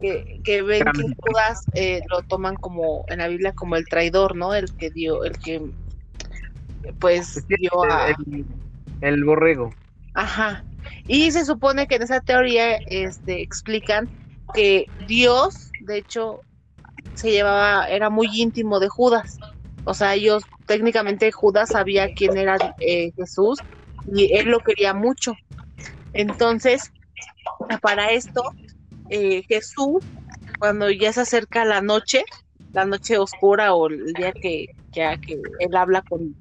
que, que ven que Judas eh, lo toman como en la Biblia como el traidor, ¿no? El que dio, el que pues dio a... El, el borrego. Ajá. Y se supone que en esa teoría este, explican que Dios, de hecho, se llevaba, era muy íntimo de Judas. O sea, ellos, técnicamente Judas sabía quién era eh, Jesús y él lo quería mucho. Entonces, para esto, eh, Jesús, cuando ya se acerca la noche, la noche oscura o el día que, ya que él habla con,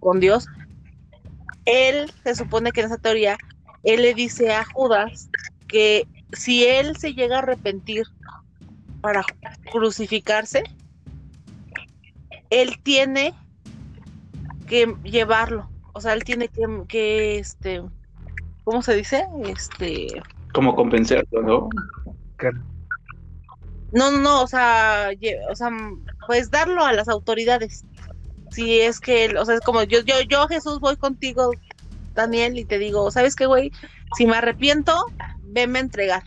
con Dios, él se supone que en esa teoría, él le dice a Judas que si él se llega a arrepentir para crucificarse, él tiene que llevarlo. O sea, él tiene que, que este, ¿cómo se dice? Este, Como compensarlo, ¿no? No, no, no, o sea, o sea, pues darlo a las autoridades. Si es que, o sea, es como yo, yo, yo Jesús voy contigo, Daniel, y te digo, ¿sabes qué, güey? Si me arrepiento, venme a entregar.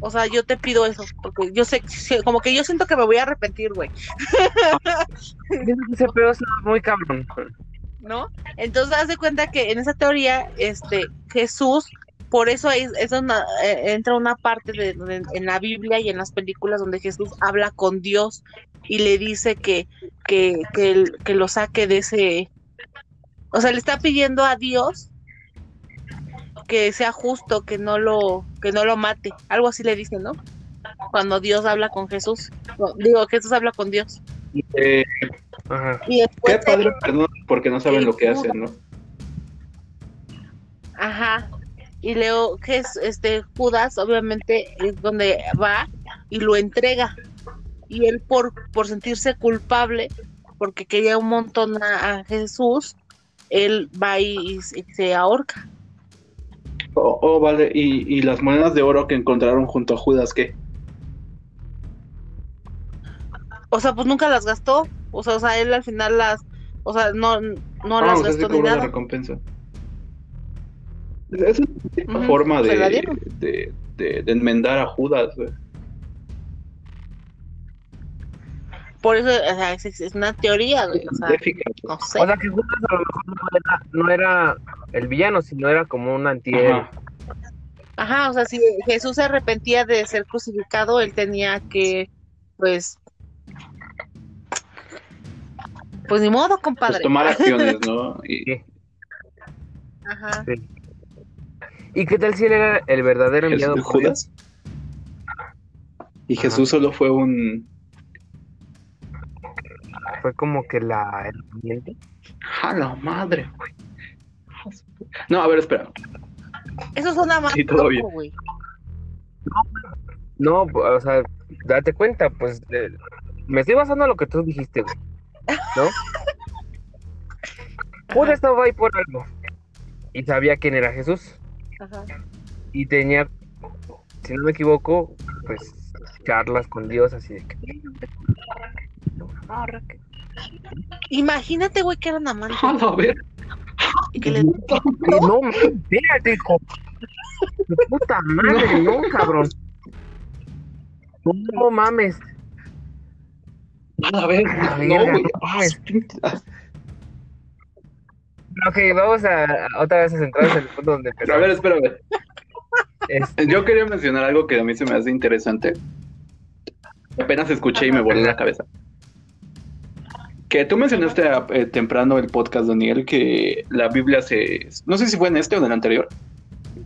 O sea, yo te pido eso, porque yo sé, como que yo siento que me voy a arrepentir, güey, <laughs> Ese pedo es muy cabrón. ¿no? Entonces, haz de cuenta que en esa teoría, este, Jesús, por eso es, es una- eh, entra una parte de, de- en la Biblia y en las películas donde Jesús habla con Dios y le dice que, que, que, el- que lo saque de ese, O sea, le está pidiendo a Dios que sea justo, que no lo, que no lo mate. Algo así le dice, ¿no? Cuando Dios habla con Jesús. No, digo, Jesús habla con Dios. Eh, Ajá. Y después qué padre, perdón, porque no saben lo que hacen, ¿no? Ajá. Y Leo, que es este Judas, obviamente, es donde va y lo entrega. Y él por, por sentirse culpable, porque quería un montón a, a Jesús, él va y, y se- se ahorca. Oh, oh, vale, y, y las monedas de oro que encontraron junto a Judas, ¿qué? O sea, pues nunca las gastó. O sea, o sea, él al final las, o sea, no, no Ah, las gastó ni nada. recompensa. Es una forma de, de, de- de enmendar a Judas, güey. Por eso, o sea, es, es una teoría, güey. O sea, no sé. O sea que Judas a lo mejor no era, no era el villano, sino era como un antihéroe. Ajá. Ajá, o sea, si Jesús se arrepentía de ser crucificado, él tenía que, pues, pues ni modo, compadre. Pues tomar <laughs> acciones, ¿no? Y, Sí. Ajá. Sí. ¿Y qué tal si él era el verdadero enviado por Dios? Judas. Y Jesús solo fue un. Fue como que la herramienta. ¡A la madre, güey! No, a ver, espera. Eso suena más Sí, todo bien. loco, güey. No, o sea, date cuenta, pues eh, me estoy basando en lo que tú dijiste, güey. ¿No? <laughs> Judas estaba ahí por algo. Y sabía quién era Jesús. Ajá. Y tenía, si no me equivoco, pues charlas con Dios así de que. "Morra, que-". Imagínate, güey, que eran amantes <laughs> ¡A ver! y que le no, espérate, hijo. De puta madre, no, cabrón. No, no mames. ¡A ver! A la No, güey. no. Ok, vamos a, a otra vez a centrarnos en el punto donde A empezamos. ver, espérame. Este, Yo quería mencionar algo que a mí se me hace interesante. Apenas escuché y me voló la cabeza. Que tú mencionaste eh, temprano el podcast, Daniel, que la Biblia se... No sé si fue en este o en el anterior.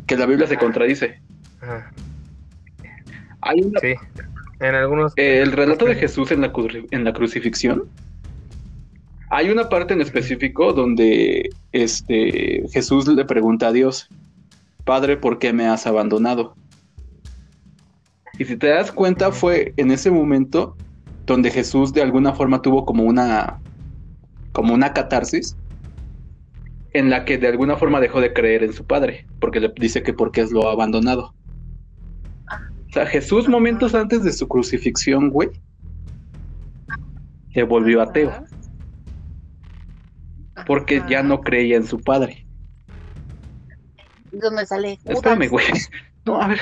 Que la Biblia se contradice. ajá, Hay una- sí, en algunos. eh, el relato de Jesús en la, en la crucifixión. Hay una parte en específico donde este, Jesús le pregunta a Dios, Padre, ¿por qué me has abandonado? Y si te das cuenta, fue en ese momento donde Jesús de alguna forma tuvo como una, como una catarsis en la que de alguna forma dejó de creer en su padre, porque le dice que porque es lo ha abandonado. O sea, Jesús momentos antes de su crucifixión, güey, se volvió ateo. Porque ya no creía en su padre. ¿Y ¿Dónde sale? Judas? Espérame, güey. <laughs> No, a ver.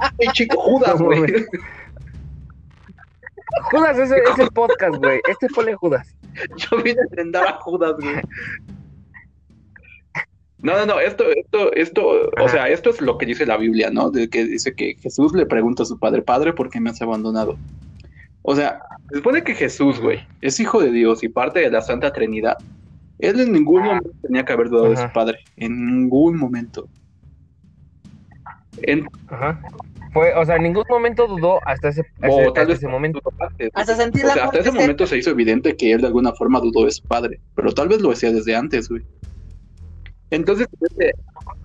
Ay, chico, Judas, güey. Judas, ese es el podcast, güey. Este ponle Judas. Yo vine a ofrendar a Judas, güey. No, no, no, esto, esto, esto, o sea, esto es lo que dice la Biblia, ¿no? De que dice que Jesús le pregunta a su padre, padre, ¿por qué me has abandonado? O sea, se supone que Jesús, güey, es hijo de Dios y parte de la Santa Trinidad. Él en ningún momento tenía que haber dudado de su padre, en ningún momento. En- Ajá. Fue, o sea, en ningún momento dudó hasta ese, o ese- tal hasta vez ese momento. Hasta sentir O la sea, hasta ese momento se hizo evidente que él de alguna forma dudó de su padre, pero tal vez lo hacía desde antes, güey. Entonces,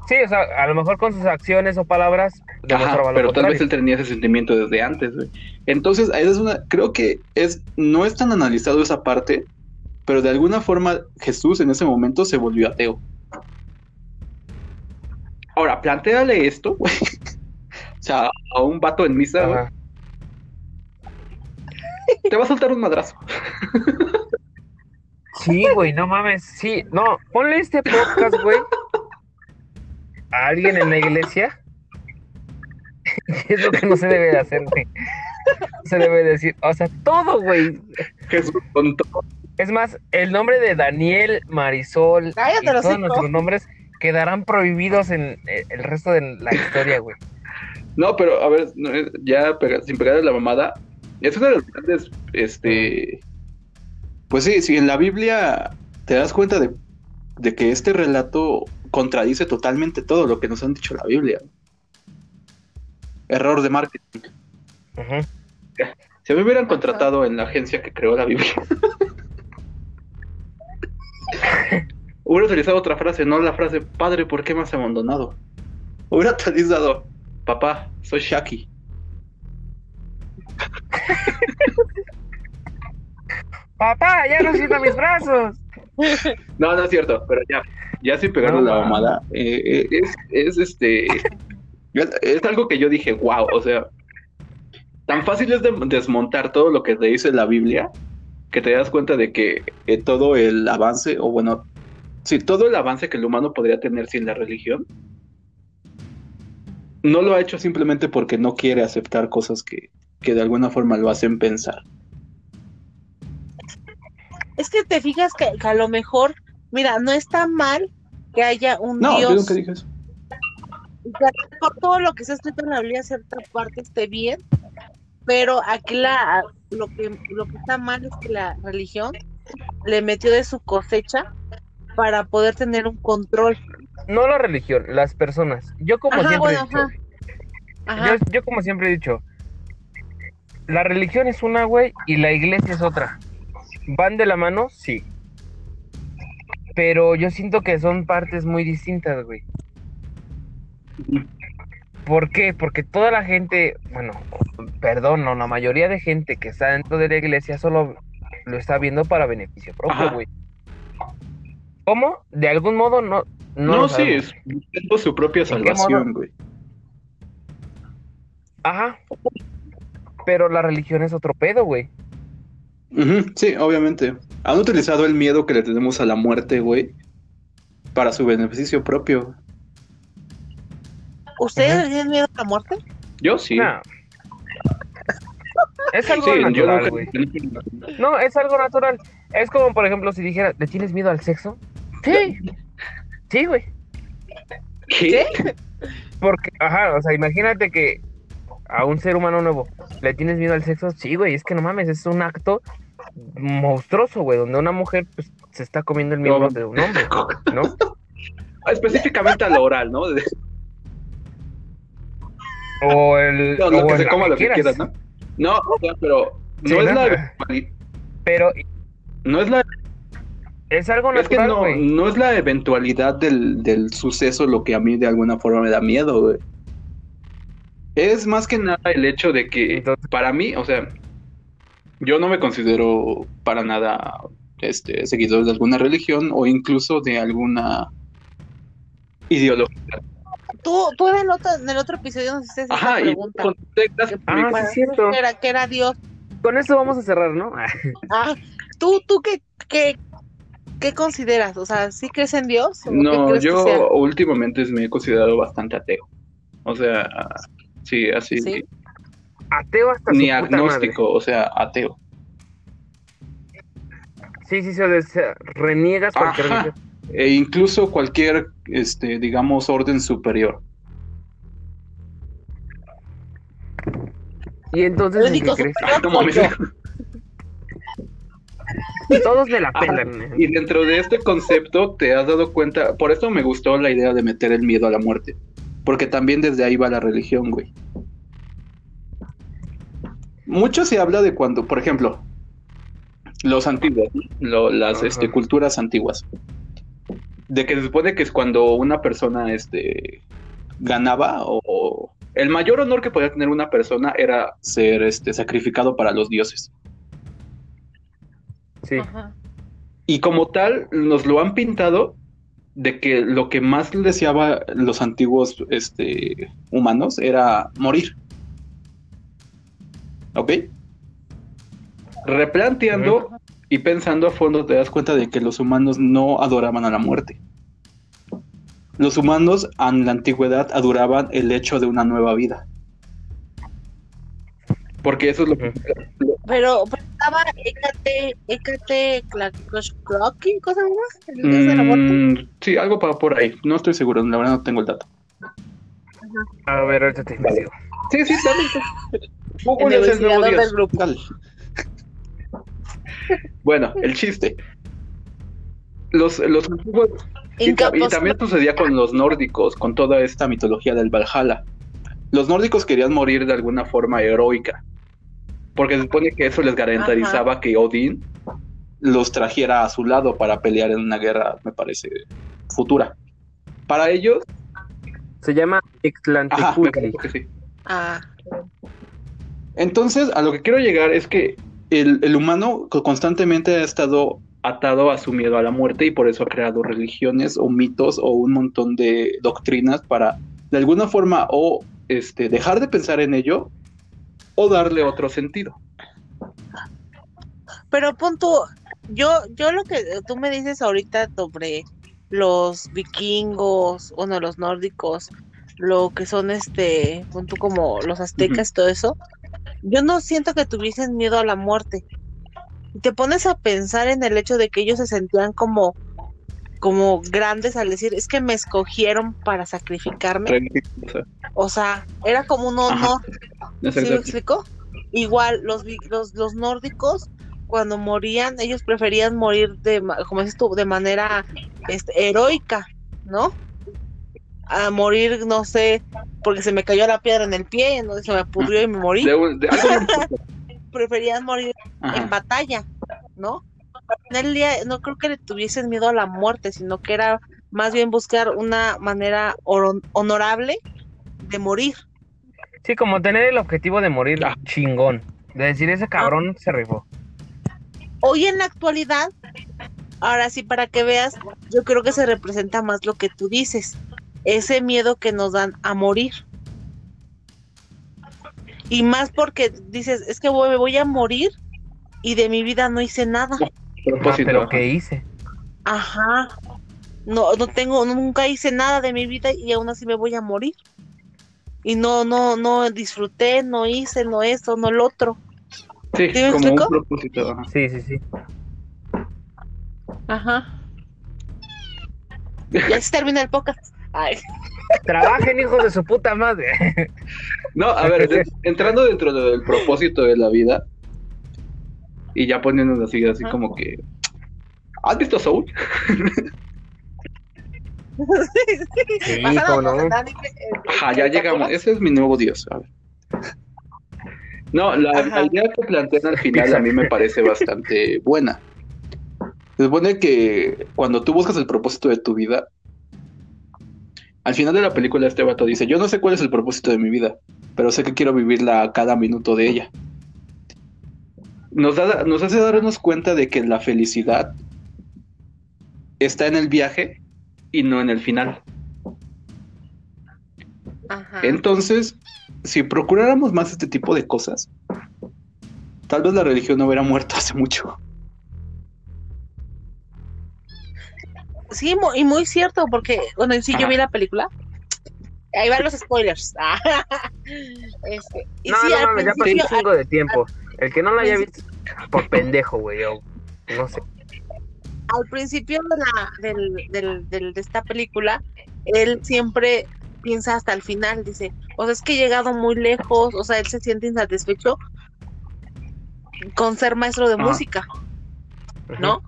Sí, o sea, a lo mejor con sus acciones o palabras pero tal vez él tenía ese sentimiento desde antes, güey. Entonces, ahí es una, creo que es, no es tan analizado esa parte, pero de alguna forma Jesús en ese momento se volvió ateo. Ahora, planteale esto, güey. <laughs> O sea, a un vato en misa, güey, te va a soltar un madrazo. <laughs> Sí, güey, no mames. Sí, no, ponle este podcast, güey. A alguien en la iglesia. <laughs> es lo que no se debe de hacer, güey. Se debe decir, o sea, todo, güey. Jesús con todo. Es más, el nombre de Daniel, Marisol y todos nuestros nombres quedarán prohibidos en eh, el resto de la historia, güey. No, pero a ver, eh, ya pega- sin pegar la mamada, es una de las grandes, este, Pues sí, si en la Biblia te das cuenta de, de que este relato contradice totalmente todo lo que nos han dicho la Biblia. Error de marketing. Ujú. Si me hubieran contratado en la agencia que creó la Biblia. <laughs> Hubiera utilizado otra frase, no la frase, padre, ¿por qué me has abandonado? Hubiera utilizado, papá, soy Shaki. <laughs> Papá, ya no siento mis brazos. No, no es cierto, pero ya, ya sin pegarle No, la ma. mamada. eh, eh, es, es este. Es, es algo que yo dije, wow, o sea, tan fácil es de- desmontar todo lo que te dice la Biblia que te das cuenta de que eh, todo el avance, o bueno, sí, todo el avance que el humano podría tener sin la religión, no lo ha hecho simplemente porque no quiere aceptar cosas que, que de alguna forma lo hacen pensar. Es que te fijas que, que a lo mejor, mira, no está mal que haya un No, yo Dios. nunca dije eso. y que a lo mejor todo lo que está escrito en la Biblia, cierta parte esté bien, pero aquí la, lo, que, lo que está mal es que la religión le metió de su cosecha para poder tener un control. No la religión, las personas. Yo como Ajá, siempre bueno, he dicho, ajá. Ajá. Yo, yo como siempre he dicho, la religión es una, güey, y la iglesia es otra. ¿Van de la mano? Sí. Pero yo siento que son partes muy distintas, güey. ¿Por qué? Porque toda la gente, bueno, perdón, no, la mayoría de gente que está dentro de la iglesia solo lo está viendo para beneficio propio, Ajá. güey. ¿Cómo? De algún modo no. No, sí, es buscando su propia ¿En qué salvación, güey. Ajá. Pero la religión es otro pedo, güey. Sí, obviamente. Han utilizado el miedo que le tenemos a la muerte, güey, para su beneficio propio. ¿Ustedes tienen miedo a la muerte? Yo sí. Nah. Es algo sí, natural, nunca- güey. No, es algo natural. Es como, por ejemplo, si dijera, ¿le tienes miedo al sexo? Sí. Sí, güey. ¿Qué? Porque, ajá, o sea, imagínate que a un ser humano nuevo le tienes miedo al sexo. Sí, güey, es que no mames, es un acto monstruoso, güey, donde una mujer pues, se está comiendo el miembro No. de un hombre, ¿no? Ah, Específicamente a lo oral, ¿no? O el. No, lo o que el se coma lo que quieras. ¿no? No, o sea, pero Sí, no es ¿no? la. Pero No es la es algo Es que natural, no, no es la eventualidad del, del suceso lo que a mí de alguna forma me da miedo, güey. Es más que nada el hecho de que Entonces- para mí, o sea, yo no me considero para nada este seguidor de alguna religión o incluso de alguna ideología. Tú, tú en, el otro, en el otro episodio nos hiciste esa Ajá, y pregunta. contestas Ah, sí, cierto. que era, que era Dios. Con esto vamos a cerrar, ¿no? <laughs> Ah, ¿Tú, tú qué, qué, qué consideras? O sea, ¿sí crees en Dios? ¿O qué No, crees que yo sea? últimamente me he considerado bastante ateo. O sea, sí, así, ¿Sí? Ateo hasta ni su puta madre. agnóstico, o sea, ateo. Sí, sí, sea, reniegas cualquier Ajá. religión. e incluso cualquier, este, digamos, orden superior. Y entonces, ¿en qué crees? yo. <laughs> Todos me la pelan. ¿eh? Y dentro de este concepto te has dado cuenta, por eso me gustó la idea de meter el miedo a la muerte, porque también desde ahí va la religión, güey. Mucho se habla de cuando, por ejemplo, los antiguos, las este, culturas antiguas, de que se supone que es cuando una persona este, ganaba o, o el mayor honor que podía tener una persona era ser este, sacrificado para los dioses. Sí. Ajá. Y como tal, nos lo han pintado de que lo que más deseaba los antiguos este, humanos era morir. ¿Ok? Replanteando y pensando a fondo, te das cuenta de que los humanos no adoraban a la muerte. Los humanos en la antigüedad adoraban el hecho de una nueva vida. Porque eso es lo que... Pero, pero estaba Hécate, Hécate, Clocky, cosa más, el dios de la muerte. Mm, sí, algo para por ahí. No estoy seguro, la verdad no tengo el dato. A ver, ahorita te investigo. Sí, sí, también. <laughs> El investigador del grupo. Dale. Bueno, el chiste. Los, los antiguos. Y también sucedía con los nórdicos, con toda esta mitología del Valhalla. Los nórdicos querían morir de alguna forma heroica. Porque se supone que eso les garantizaba que Odín los trajera a su lado para pelear en una guerra, me parece, futura. Para ellos, Se llama ajá, me Ixtlantecutli. parece que sí. Ah, Entonces, a lo que quiero llegar es que el, el humano co- constantemente ha estado atado a su miedo a la muerte y por eso ha creado religiones o mitos o un montón de doctrinas para, de alguna forma, o este, dejar de pensar en ello o darle otro sentido. pero punto, yo, yo lo que tú me dices ahorita sobre los vikingos, bueno, los nórdicos, lo que son este, punto como los aztecas, todo eso, yo no siento que tuviesen miedo a la muerte. Y Te pones a pensar en el hecho de que ellos se sentían como, como grandes al decir, es que me escogieron para sacrificarme. O sea, era como un honor. ¿Sí me explico? Igual, los, los, los nórdicos, cuando morían, ellos preferían morir de, como dices tú, de manera este, heroica, ¿no? A morir, no sé, porque se me cayó la piedra en el pie, no se me pudrió y me morí. De, de algo <laughs> Preferían morir en batalla, ¿no? En el día, no creo que le tuviesen miedo a la muerte, sino que era más bien buscar una manera honorable de morir. Sí, como tener el objetivo de morir Ah. chingón. De decir, ese cabrón se rifó. Hoy en la actualidad, ahora sí, para que veas, yo creo que se representa más lo que tú dices, ese miedo que nos dan a morir. Y más porque dices, es que voy- me voy a morir y de mi vida no hice nada. Ah, Propósito, pero ajá. ¿qué hice? Ajá. No, no tengo, nunca hice nada de mi vida y aún así me voy a morir. Y no, no, no disfruté, no hice, no eso, no lo otro. Sí, ¿Sí me como explico? un propósito. ajá. Sí, sí, sí. Ajá. <laughs> Ya se termina el podcast. Ay. Trabajen, hijos de su puta madre. No, a ver, de- <laughs> entrando dentro del propósito de la vida y ya poniéndonos así, así Ajá. como que. ¿Has visto Soul? Sí, cómo no. Eh, Ajá, ya ¿te llegamos. Ese es mi nuevo dios. A ver. No, la, idea que plantean al final a mí me parece bastante buena. Se supone que cuando tú buscas el propósito de tu vida, al final de la película este vato dice, yo no sé cuál es el propósito de mi vida, pero sé que quiero vivirla a cada minuto de ella. Nos, da- nos hace darnos cuenta de que la felicidad está en el viaje y no en el final. Ajá. Entonces, si procuráramos más este tipo de cosas, tal vez la religión no hubiera muerto <laughs> hace mucho. Sí, y muy cierto, porque, bueno, sí, yo vi la película. Ahí van los spoilers. <laughs> Este, y No, sí, no mames, ya pasó principio, un chingo de tiempo. El que no lo haya al- visto, por pendejo, güey. No sé. al principio de, la, del, del, del- de esta película, él siempre piensa hasta el final, dice, o sea, es que he llegado muy lejos, o sea, él se siente insatisfecho con ser maestro de Ajá. música, ¿no?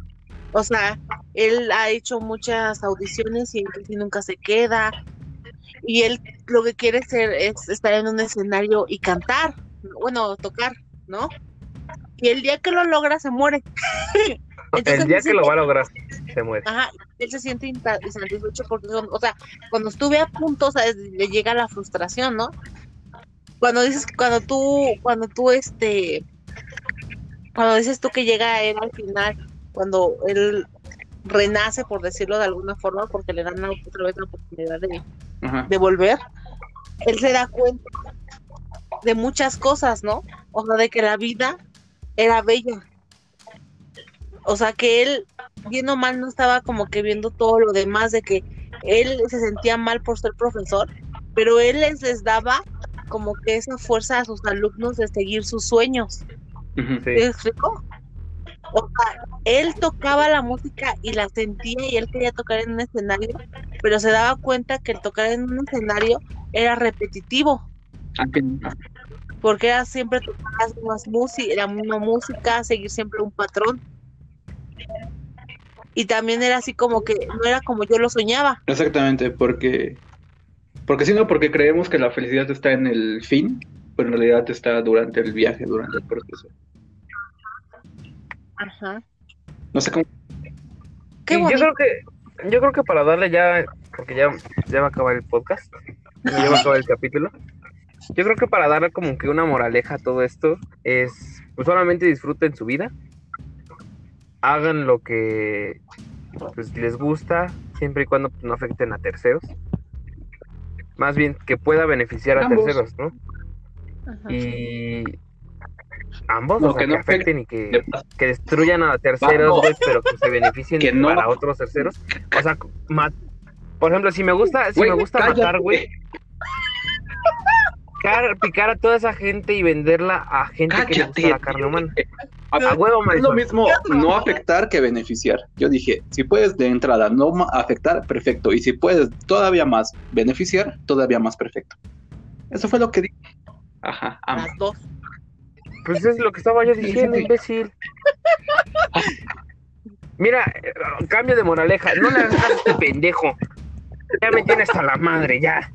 O sea, él ha hecho muchas audiciones y casi nunca se queda. Y él lo que quiere ser es estar en un escenario y cantar, bueno, tocar, ¿no? Y el día que lo logra se muere. <laughs> Entonces, El día que lo va a lograr, se muere. Ajá, él se siente insatisfecho porque son, o sea, cuando estuve a punto, o sea, le llega la frustración, ¿no? Cuando dices, cuando tú, cuando tú, este, cuando dices tú que llega él al final, cuando él renace, por decirlo de alguna forma, porque le dan otra vez la oportunidad de, Ajá. de volver, él se da cuenta de muchas cosas, ¿no? O sea, de que la vida era bella. O sea, que él, bien o mal, no estaba como que viendo todo lo demás, de que él se sentía mal por ser profesor, pero él les, les daba como que esa fuerza a sus alumnos de seguir sus sueños. Sí. ¿Me explicó? O sea, él tocaba la música y la sentía y él quería tocar en un escenario, pero se daba cuenta que el tocar en un escenario era repetitivo, Ah, que- porque era siempre tocar las mismas música, la misma música, seguir siempre un patrón. Y también era así como que no era como yo lo soñaba. Exactamente, porque. Porque si no, porque creemos que la felicidad está en el fin, pero en realidad está durante el viaje, durante el proceso. Ajá. No sé cómo. Qué yo creo que yo creo que para darle ya porque ya ya va a acabar el podcast ya va a acabar el capítulo yo creo que para darle como que una moraleja a todo esto es pues solamente disfruten su vida hagan lo que pues, les gusta siempre y cuando pues, no afecten a terceros más bien que pueda beneficiar a Ambos. terceros no Ajá. y ambos No, o sea, que que, no afecten y que que destruyan a terceros, güey, pero que se beneficien <laughs> Que no. para otros terceros. O sea, por ejemplo, si me gusta, si me gusta cállate. matar, güey, <laughs> picar, picar a toda esa gente y venderla a gente que le gusta la carne humana. A- A huevo, Es lo mismo no afectar que beneficiar. Yo dije, si puedes de entrada no afectar, perfecto. Y si puedes todavía más beneficiar, todavía más perfecto. Eso fue lo que dije. Ajá. Las dos. Pues es lo que estaba yo diciendo, imbécil. Mira, eh, cambio de moraleja. No le hagas este pendejo. Ya me tiene hasta la madre, ya.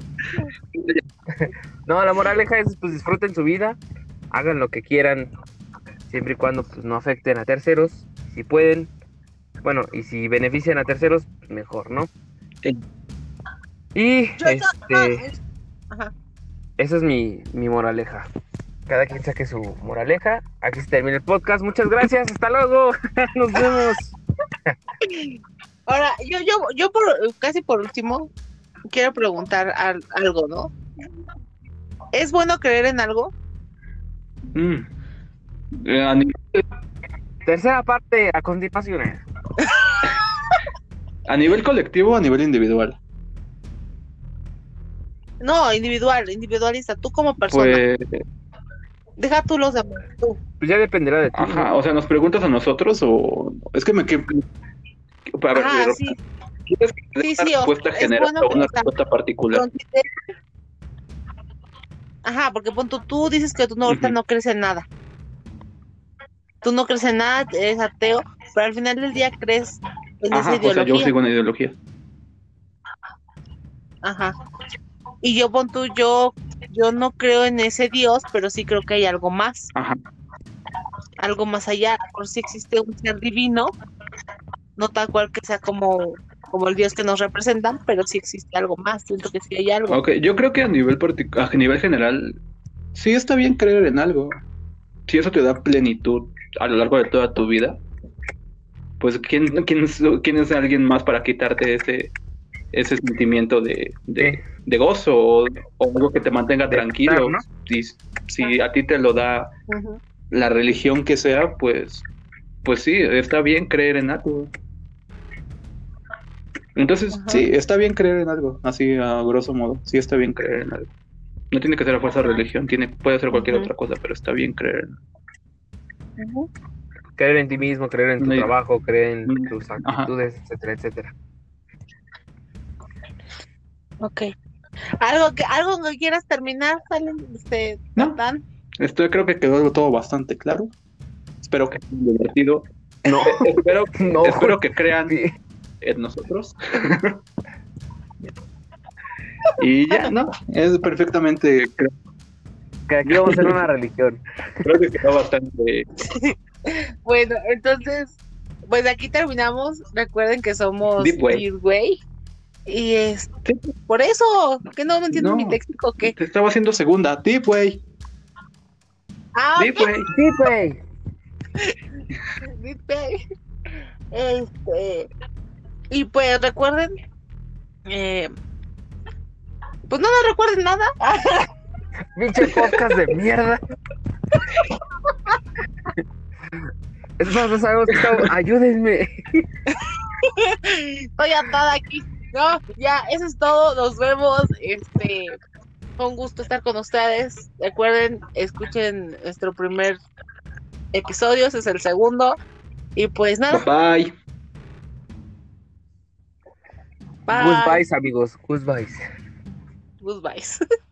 <laughs> No, la moraleja es, pues disfruten su vida, hagan lo que quieran, siempre y cuando pues, no afecten a terceros, si pueden. Bueno, y si benefician a terceros, pues, mejor, ¿no? Sí. Y Yo- este, Ajá. esa es mi, mi moraleja. Cada quien saque su moraleja. Aquí se termina el podcast. Muchas gracias. Hasta luego. <laughs> Nos vemos. Ahora, yo, yo, yo por, casi por último, quiero preguntar al- algo, ¿no? ¿Es bueno creer en algo? Mm. Eh, Tercera parte a continuación. <laughs> a nivel colectivo o a nivel individual. No, individual, individualista. Tú como persona. Pues, Deja tú los demás. Tú. Pues ya dependerá de ti. ajá, ¿no? o sea, ¿nos preguntas a nosotros o...? Es que me... Que, a ver, Ah, pero- sí. ¿quieres que Sí, una sí, o- respuesta es general bueno o una respuesta particular? Considera- Ajá, porque pon tú, tú dices que tú no, ahorita no crees en nada. Tú no crees en nada, eres ateo, pero al final del día crees en Ajá, esa o sea, ideología. yo sigo una ideología. Ajá. Y yo pon tú, yo, yo no creo en ese Dios, pero sí creo que hay algo más, Ajá. algo más allá. Por si existe un ser divino, no tal cual que sea como, como el Dios que nos representan, pero sí existe algo más. Siento que sí hay algo. Ok, yo creo que a nivel a nivel general, sí está bien creer en algo. Si eso te da plenitud a lo largo de toda tu vida, pues ¿quién, quién, es, quién es alguien más para quitarte ese, ese sentimiento de, de, Sí. de gozo o, o algo que te mantenga De tranquilo? estar, ¿no? Si, si a ti te lo da la religión que sea, pues, pues sí, está bien creer en algo. Entonces, Ajá. sí, está bien creer en algo, así a grosso modo, sí está bien creer en algo. No tiene que ser a fuerza religión, tiene, puede ser cualquier otra cosa, pero está bien creer en Ujú. Creer en ti mismo, creer en tu Sí. trabajo, creer en tus ajá. actitudes, etcétera, etcétera. Ok. ¿Algo que, algo que quieras terminar, Salen? Este, No. Dan? Esto creo que quedó todo bastante claro. Espero que sea divertido. No, <laughs> espero, no. espero que crean Sí. En nosotros. <laughs> y ya, ¿no? Es perfectamente, creo, Que aquí vamos a hacer una <laughs> religión. creo que quedó bastante <laughs> Bueno, entonces, pues aquí terminamos. Recuerden que somos Deep Way. Deep Way. Y es Sí. por eso, que no me entiendo No. mi técnico que. Te estaba haciendo segunda, Deep Way. Ah, Deep Way. Sí, güey. Deep Way. Este. Y pues recuerden. eh, pues no, no recuerden nada. <laughs> Pinche podcast de mierda. Es más, no sabemos qué estamos. Ayúdenme. Estoy atada aquí. No, ya, eso es todo. Nos vemos. Este, fue un gusto estar con ustedes. Recuerden, escuchen nuestro primer episodio, ese es el segundo. Y pues nada, Bye. Bye. Goodbyes, amigos. Goodbyes. Goodbyes. <laughs>